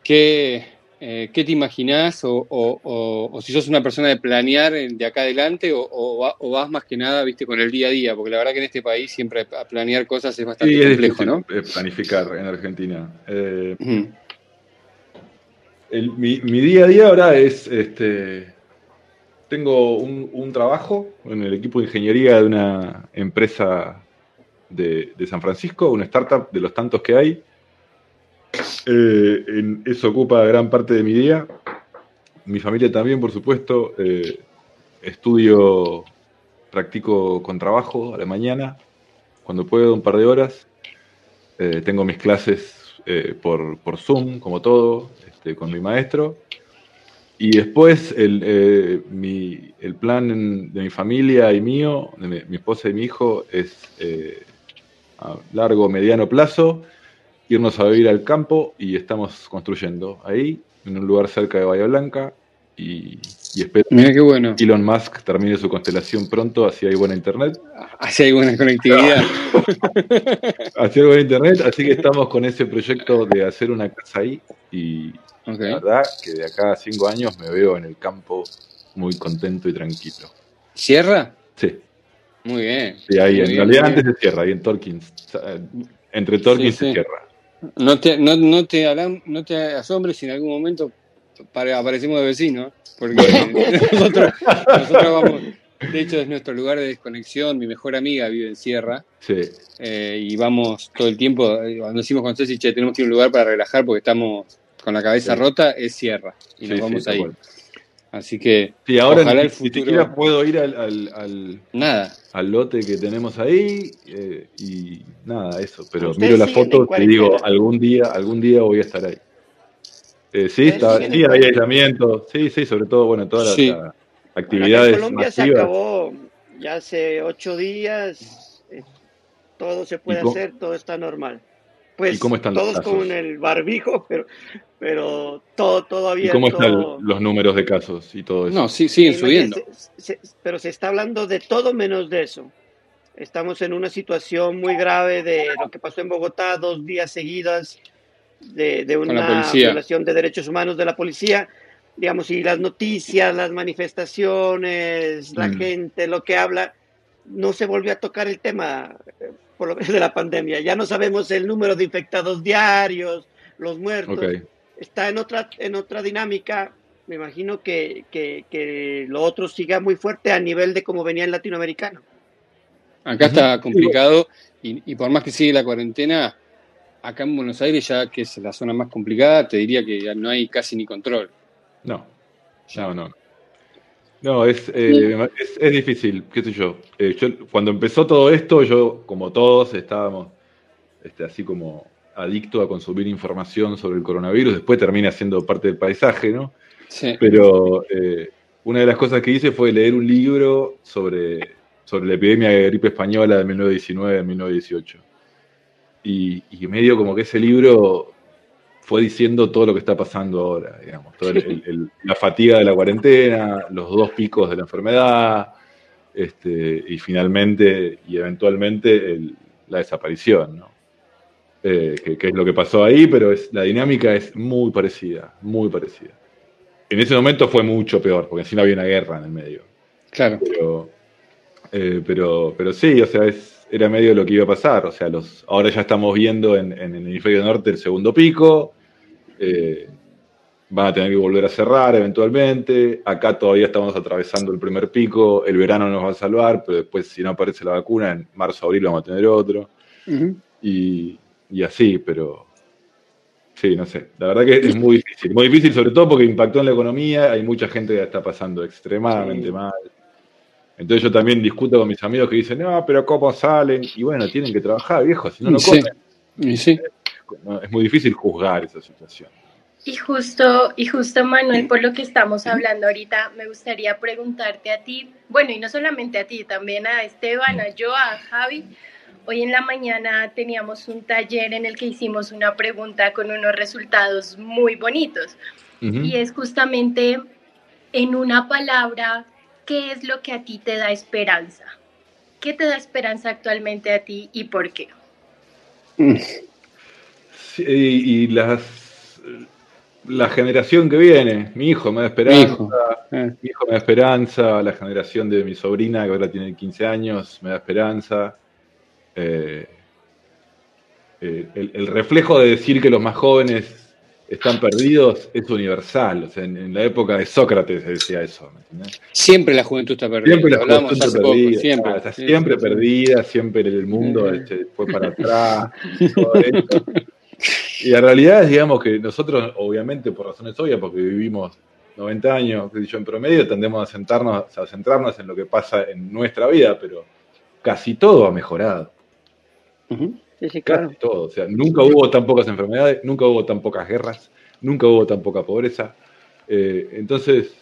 ¿Qué, eh, qué te imaginás? O, o- o- o si sos una persona de planear en- de acá adelante o, o va- o vas más que nada viste con el día a día? Porque la verdad que en este país siempre a planear cosas es bastante Sí, es complejo, difícil ¿no? eh, planificar en Argentina. Eh, el- mi, mi día a día ahora es, este, tengo un, un trabajo en el equipo de ingeniería de una empresa de, de San Francisco, una startup de los tantos que hay. Eh, eso ocupa gran parte de mi día. Mi familia también, por supuesto. Eh, estudio, practico con trabajo a la mañana, cuando puedo, un par de horas. Eh, tengo mis clases por, por Zoom, como todo, este, con mi maestro. y después el, mi, el plan de mi familia y mío, de mi, esposa y mi hijo, es a largo, mediano plazo, irnos a vivir al campo y estamos construyendo ahí, en un lugar cerca de Bahía Blanca, y, y espero Mira qué bueno. que Elon Musk termine su constelación pronto, así hay buena internet. Así hay buena conectividad. [laughs] Así hay buena internet, así que estamos con ese proyecto de hacer una casa ahí y Ok. la verdad que de acá a cinco años me veo en el campo muy contento y tranquilo. ¿Sierra? Sí, Muy bien. sí ahí Muy en bien, realidad antes de Sierra, ahí en Torkins. Sea, Entre Torkins Sí, sí. y Sierra. No te, no, no te, alam- no te asombres si en algún momento pare- aparecemos de vecinos, porque [laughs] nosotros, nosotros vamos, de hecho es nuestro lugar de desconexión, mi mejor amiga vive en Sierra, Sí, eh, y vamos todo el tiempo, eh, cuando decimos con Ceci, che, tenemos que ir a un lugar para relajar porque estamos con la cabeza Sí. rota, es Sierra, y sí, nos vamos ahí. Así que, Sí, ahora Ojalá ni, el ni siquiera puedo ir al, al, al- nada, al lote que tenemos ahí eh, y nada, eso. Pero miro la foto y te digo, algún día, algún día voy a estar ahí. Eh, sí, está, sí, hay aislamiento, sí, sí, sobre todo, bueno, todas las, Sí. Bueno, actividades en Colombia se acabó ya hace ocho días. eh, todo se puede ¿Y cómo- hacer, todo está normal. Pues ¿Y cómo están los todos casos? con el barbijo, [laughs] pero, pero todo, todo ¿Y abierto. cómo están los números de casos y todo eso? no, sí, siguen Imagínate, subiendo. se- se- pero se está hablando de todo menos de eso. Estamos en una situación muy grave de lo que pasó en Bogotá dos días seguidas de, de la una violación de derechos humanos de la policía. Digamos, y las noticias, las manifestaciones, la Mm. gente, lo que habla, no se volvió a tocar el tema por lo menos de la pandemia. Ya no sabemos el número de infectados diarios, los muertos está en otra, en otra dinámica. Me imagino que, que, que lo otro siga muy fuerte a nivel de como venía el latinoamericano. Acá está complicado y, y por más que sigue la cuarentena, acá en Buenos Aires ya que es la zona más complicada, te diría que ya no hay casi ni control. No, no, no. No, es, eh, es, es difícil, qué sé yo. Eh, yo. Cuando empezó todo esto, yo, como todos, estábamos este, así como adicto a consumir información sobre el coronavirus. Después termina siendo parte del paisaje, ¿no? Sí. Pero eh, una de las cosas que hice fue leer un libro sobre, sobre la epidemia de gripe española de 1919-1918. Y, y medio como que ese libro fue diciendo todo lo que está pasando ahora, digamos, toda el- el- el- la fatiga de la cuarentena, los dos picos de la enfermedad, este, y finalmente y eventualmente el- la desaparición, ¿no? Eh, que, que es lo que pasó ahí, pero es, la dinámica es muy parecida, muy parecida. En ese momento fue mucho peor, porque encima había una guerra en el medio. Claro. Pero, eh, pero, pero sí, o sea, es, era medio lo que iba a pasar. O sea, los, ahora ya estamos viendo en, en el hemisferio norte el segundo pico. Eh, van a tener que volver a cerrar eventualmente. Acá todavía estamos atravesando el primer pico. El verano nos va a salvar, pero después, si no aparece la vacuna, en marzo, abril vamos a tener otro. Y, y así, pero sí, no sé. La verdad que es muy difícil. Muy difícil, sobre todo porque impactó en la economía. Hay mucha gente que la está pasando extremadamente Sí. mal. Entonces yo también discuto con mis amigos que dicen, no, pero ¿cómo salen? Y bueno, tienen que trabajar, viejo, si no, no Sí. comen. Y sí. No, Es muy difícil juzgar esa situación. Y justo, y justo Manuel, por lo que estamos hablando ahorita, me gustaría preguntarte a ti, bueno, y no solamente a ti, también a Esteban, a yo, a Javi. Hoy en la mañana teníamos un taller en el que hicimos una pregunta con unos resultados muy bonitos. Ujú. Y es justamente en una palabra, ¿qué es lo que a ti te da esperanza? ¿Qué te da esperanza actualmente a ti y por qué? Sí, y, y las, la generación que viene, mi hijo me da Mi esperanza, hijo. Eh, Mi hijo me da esperanza, la generación de mi sobrina, que ahora tiene 15 años, me da esperanza. Eh, eh, el, el reflejo de decir que los más jóvenes están perdidos es universal. O sea, en, en la época de Sócrates se decía eso. Siempre la juventud está perdida. Siempre la juventud está poco, perdida, siempre. está Sí, siempre sí, sí. perdida, siempre el mundo este, fue para [laughs] atrás. todo esto. [laughs] Y la realidad es, digamos, que nosotros, obviamente, por razones obvias, porque vivimos 90 años, sé yo, en promedio, tendemos a, sentarnos, a centrarnos en lo que pasa en nuestra vida, pero casi todo ha mejorado. Sí, sí, Casi claro. todo. O sea, nunca hubo tan pocas enfermedades, nunca hubo tan pocas guerras, nunca hubo tan poca pobreza. Eh, entonces,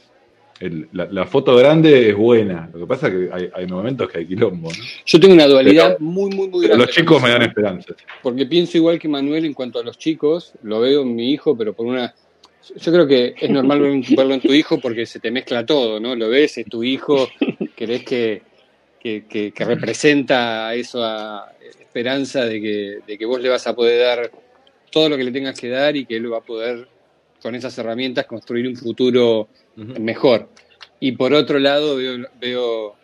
el- la, la foto grande es buena. Lo que pasa es que hay, hay momentos que hay quilombo. ¿no? Yo tengo una dualidad muy, muy, muy grande. los chicos me dan eso, esperanza. Porque pienso igual que Manuel en cuanto a los chicos, lo veo en mi hijo, pero por una... Yo creo que es normal ver- verlo en tu hijo porque se te mezcla todo, ¿no? Lo ves, es tu hijo, crees que, que, que- que representa eso a esperanza de que, de que vos le vas a poder dar todo lo que le tengas que dar y que él va a poder, con esas herramientas, construir un futuro mejor. Y por otro lado veo, veo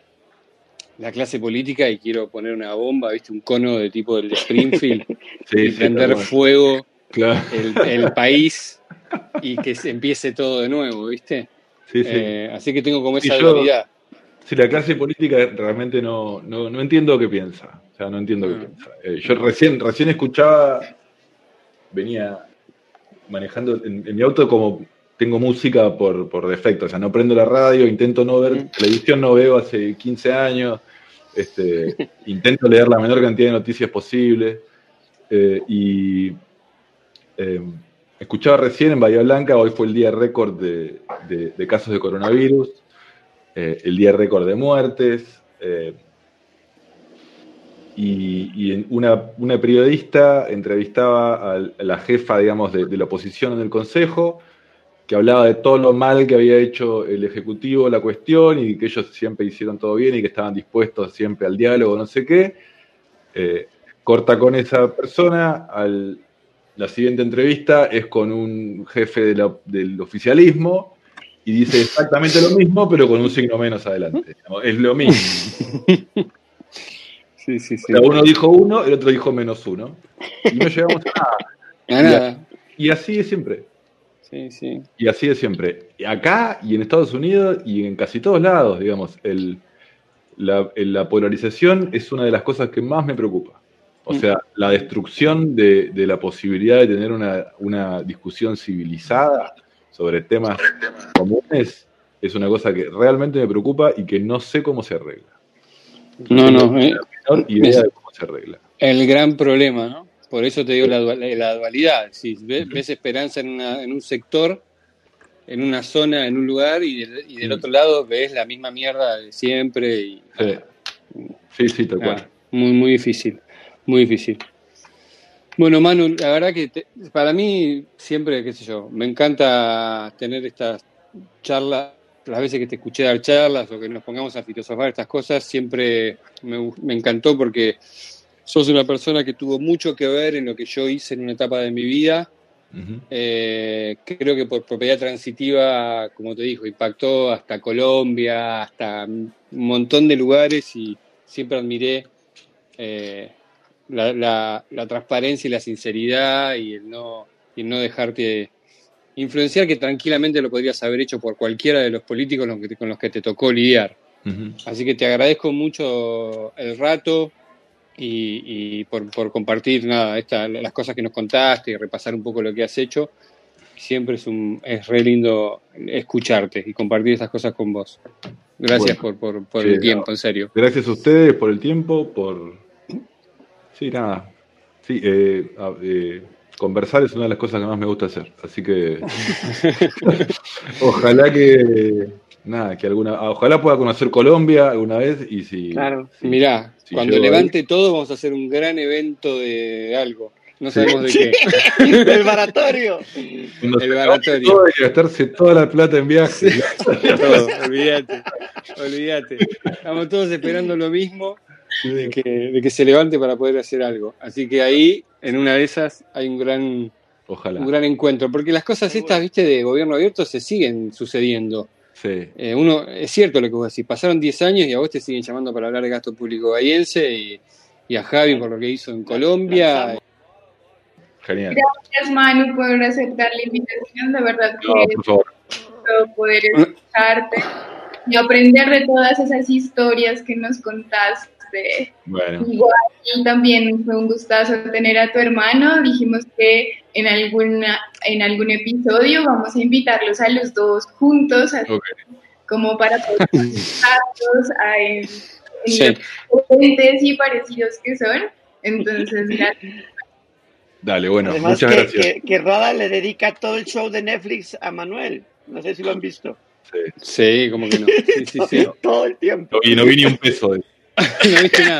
la clase política y quiero poner una bomba, ¿viste? Un cono de tipo del de Springfield [laughs] Sí, y sí, prender fuego Claro. el, el país y que se empiece todo de nuevo, ¿viste? Sí. Eh, así que tengo como esa dualidad. Sí, la clase política realmente no, no, no entiendo qué piensa. O sea, no entiendo qué Ah. piensa. Eh, yo recién, recién escuchaba, venía manejando en, en mi auto como tengo música por, por defecto. O sea, no prendo la radio, intento no ver televisión, no veo hace 15 años. Este, [laughs] intento leer la menor cantidad de noticias posible. Eh, y eh, escuchaba recién en Bahía Blanca, hoy fue el día récord de, de- de casos de coronavirus, eh, el día récord de muertes. Y una, periodista entrevistaba a la jefa, digamos, de, la oposición en el Consejo, que hablaba de todo lo mal que había hecho el Ejecutivo la cuestión y que ellos siempre hicieron todo bien y que estaban dispuestos siempre al diálogo, no sé qué. Eh, corta con esa persona, la siguiente entrevista es con un jefe del oficialismo y dice exactamente lo mismo, pero con un signo menos adelante. Es lo mismo. [laughs] Sí, sí, sí. O sea, uno dijo uno, el otro dijo menos uno. Y no llegamos a nada. [laughs] Nada. Y así es siempre. Sí, sí. Y así es siempre. Acá y en Estados Unidos y en casi todos lados, digamos, el, la, el- la polarización es una de las cosas que más me preocupa. O Mm. sea, la destrucción de, de la posibilidad de tener una, una discusión civilizada sobre temas comunes es una cosa que realmente me preocupa y que no sé cómo se arregla. No, no. eh, Menor idea de cómo se arregla. el gran problema, ¿no? Por eso te digo la, dual- la dualidad. Si ves, ves esperanza en, una- en un sector, en una zona, en un lugar, y del, y del Mm. otro lado ves la misma mierda de siempre. Y, Sí, sí, sí, tal cual. Ah, muy, muy difícil. Muy difícil. Bueno, Manu, la verdad que te- para mí siempre, qué sé yo, me encanta tener estas charlas, las veces que te escuché dar charlas o que nos pongamos a filosofar estas cosas, siempre me, me encantó porque sos una persona que tuvo mucho que ver en lo que yo hice en una etapa de mi vida. Eh, creo que por propiedad transitiva, como te dijo, impactó hasta Colombia, hasta un montón de lugares y siempre admiré eh, la, la- la transparencia y la sinceridad y el no, y el no dejarte influenciar, que tranquilamente lo podrías haber hecho por cualquiera de los políticos con los que te, tocó lidiar. Así que te agradezco mucho el rato y, y por, por compartir nada, esta, las cosas que nos contaste y repasar un poco lo que has hecho. Siempre es, un, es re lindo escucharte y compartir estas cosas con vos. Gracias Bueno, por, por, por sí, el no. tiempo, en serio. Gracias a ustedes por el tiempo, por... Sí, nada. Sí, eh, eh, conversar es una de las cosas que más me gusta hacer. Así que... [laughs] ojalá que... Nada, que alguna... Ojalá pueda conocer Colombia alguna vez y si... Claro. si- Mirá, si cuando ahí- levante todo vamos a hacer un gran evento de algo. No Sí. sabemos de Sí. qué. [laughs] El baratorio. cuando el baratorio. todo, hay que gastarse toda la plata en viajes. [laughs] Todo, olvídate, olvídate. Estamos todos esperando lo mismo de que, de que se levante para poder hacer algo. Así que ahí, en una de esas, hay un gran, Ojalá. un gran encuentro. Porque las cosas estas, viste, de gobierno abierto se siguen sucediendo. Sí. Eh, uno, es cierto lo que vos decís, pasaron 10 años y a vos te siguen llamando para hablar de gasto público bahiense y, y a Javi por lo que hizo en Colombia. Genial. Gracias, Manu, por aceptar la invitación. De verdad que No, por favor. gusto poder escucharte y aprender de todas esas historias que nos contaste. Bueno. Igual también fue un gustazo tener a tu hermano. Dijimos que en alguna en algún episodio vamos a invitarlos a los dos juntos, así como para [laughs] poder contarlos a- en, en Sí. lo diferentes y parecidos que son. Entonces, [laughs] gracias. Dale, bueno, Además muchas que, gracias. que, que Rada le dedica todo el show de Netflix a Manuel. No sé si lo han visto. Sí. Sí, como que no. Sí, sí, [laughs] sí. todo el tiempo. No, y no vi ni un peso de [laughs] No viste nada.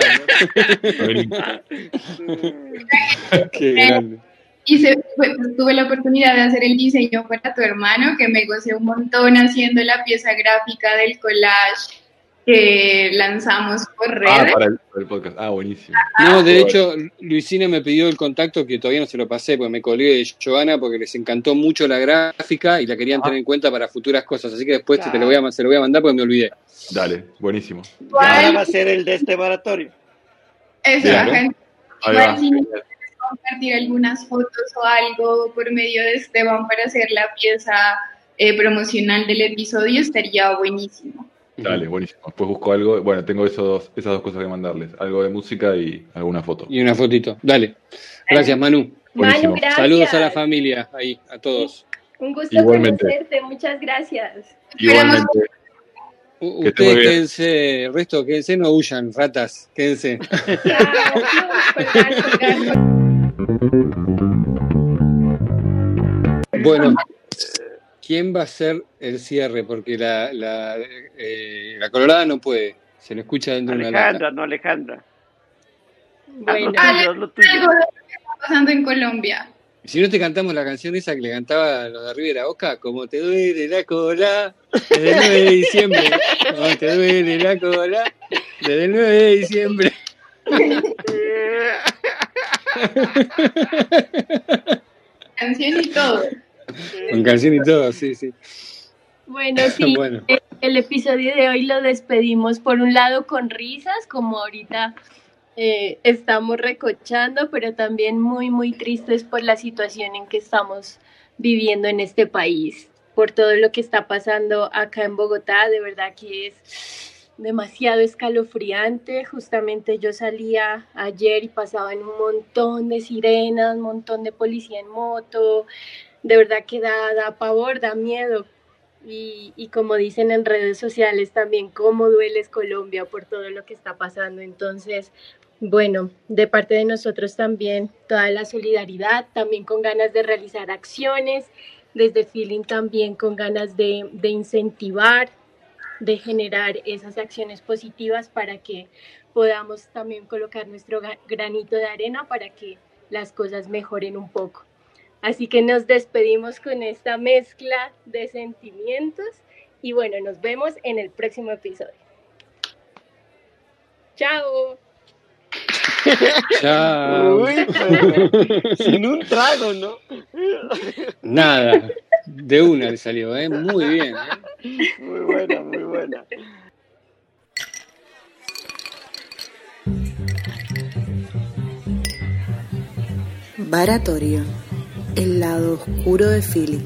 ¿no? [laughs] Qué grande. Y se, pues, tuve la oportunidad de hacer el diseño para tu hermano, que me gocé un montón haciendo la pieza gráfica del collage que lanzamos por Ah, redes. para el, para el podcast. Ah, buenísimo. No, de hecho, Luisina me pidió el contacto que todavía no se lo pasé, porque me colgué de Joana porque les encantó mucho la gráfica y la querían tener en cuenta para futuras cosas. Así que después te lo voy a, se lo voy a mandar porque me olvidé. Dale, buenísimo. Ahora va a ser el de este baratorio. Eso, ajá. Ahí Igual va. si compartir algunas fotos o algo por medio de Esteban para hacer la pieza eh, promocional del episodio, estaría buenísimo. Dale, buenísimo. Después busco algo. Bueno, tengo esos dos, esas dos cosas que mandarles. Algo de música y alguna foto. Y una fotito. Dale. Gracias, Manu. Buenísimo. Manu, gracias. Saludos a la familia ahí, a todos. Un gusto Igualmente. conocerte, muchas gracias. Igualmente. Que Ustedes quédense, el resto quédense, no huyan, ratas, quédense. [laughs] Bueno, ¿quién va a ser el cierre? Porque la, la, eh, la colorada no puede, se lo escucha dentro de una lata. Alejandra, no Alejandra. Bueno, Haz lo tuyo, haz lo tuyo. Algo de lo que está pasando en Colombia. Si no te cantamos la canción esa que le cantaba a los de Rivera Boca, como te duele la cola, desde el 9 de diciembre, como te duele la cola, desde el 9 de diciembre. [laughs] Canción y todo. Con canción y todo, sí, sí. Bueno, [laughs] sí, Bueno. eh, el episodio de hoy lo despedimos por un lado con risas, como ahorita eh, estamos recochando, pero también muy, muy tristes por la situación en que estamos viviendo en este país, por todo lo que está pasando acá en Bogotá, de verdad que es demasiado escalofriante. Justamente yo salía ayer y pasaban un montón de sirenas, un montón de policía en moto, de verdad que da, da pavor, da miedo. Y, y como dicen en redes sociales también, cómo dueles Colombia por todo lo que está pasando. Entonces, bueno, de parte de nosotros también toda la solidaridad, también con ganas de realizar acciones, desde Feeling también con ganas de, de incentivar, de generar esas acciones positivas para que podamos también colocar nuestro granito de arena para que las cosas mejoren un poco. Así que nos despedimos con esta mezcla de sentimientos y bueno, nos vemos en el próximo episodio. Chao. [laughs] Chao. Uy, pero sin un trago, ¿no? Nada, de una le salió, ¿eh? Muy bien. ¿eh? Muy buena, muy buena. Baratorio, el lado oscuro de Philly.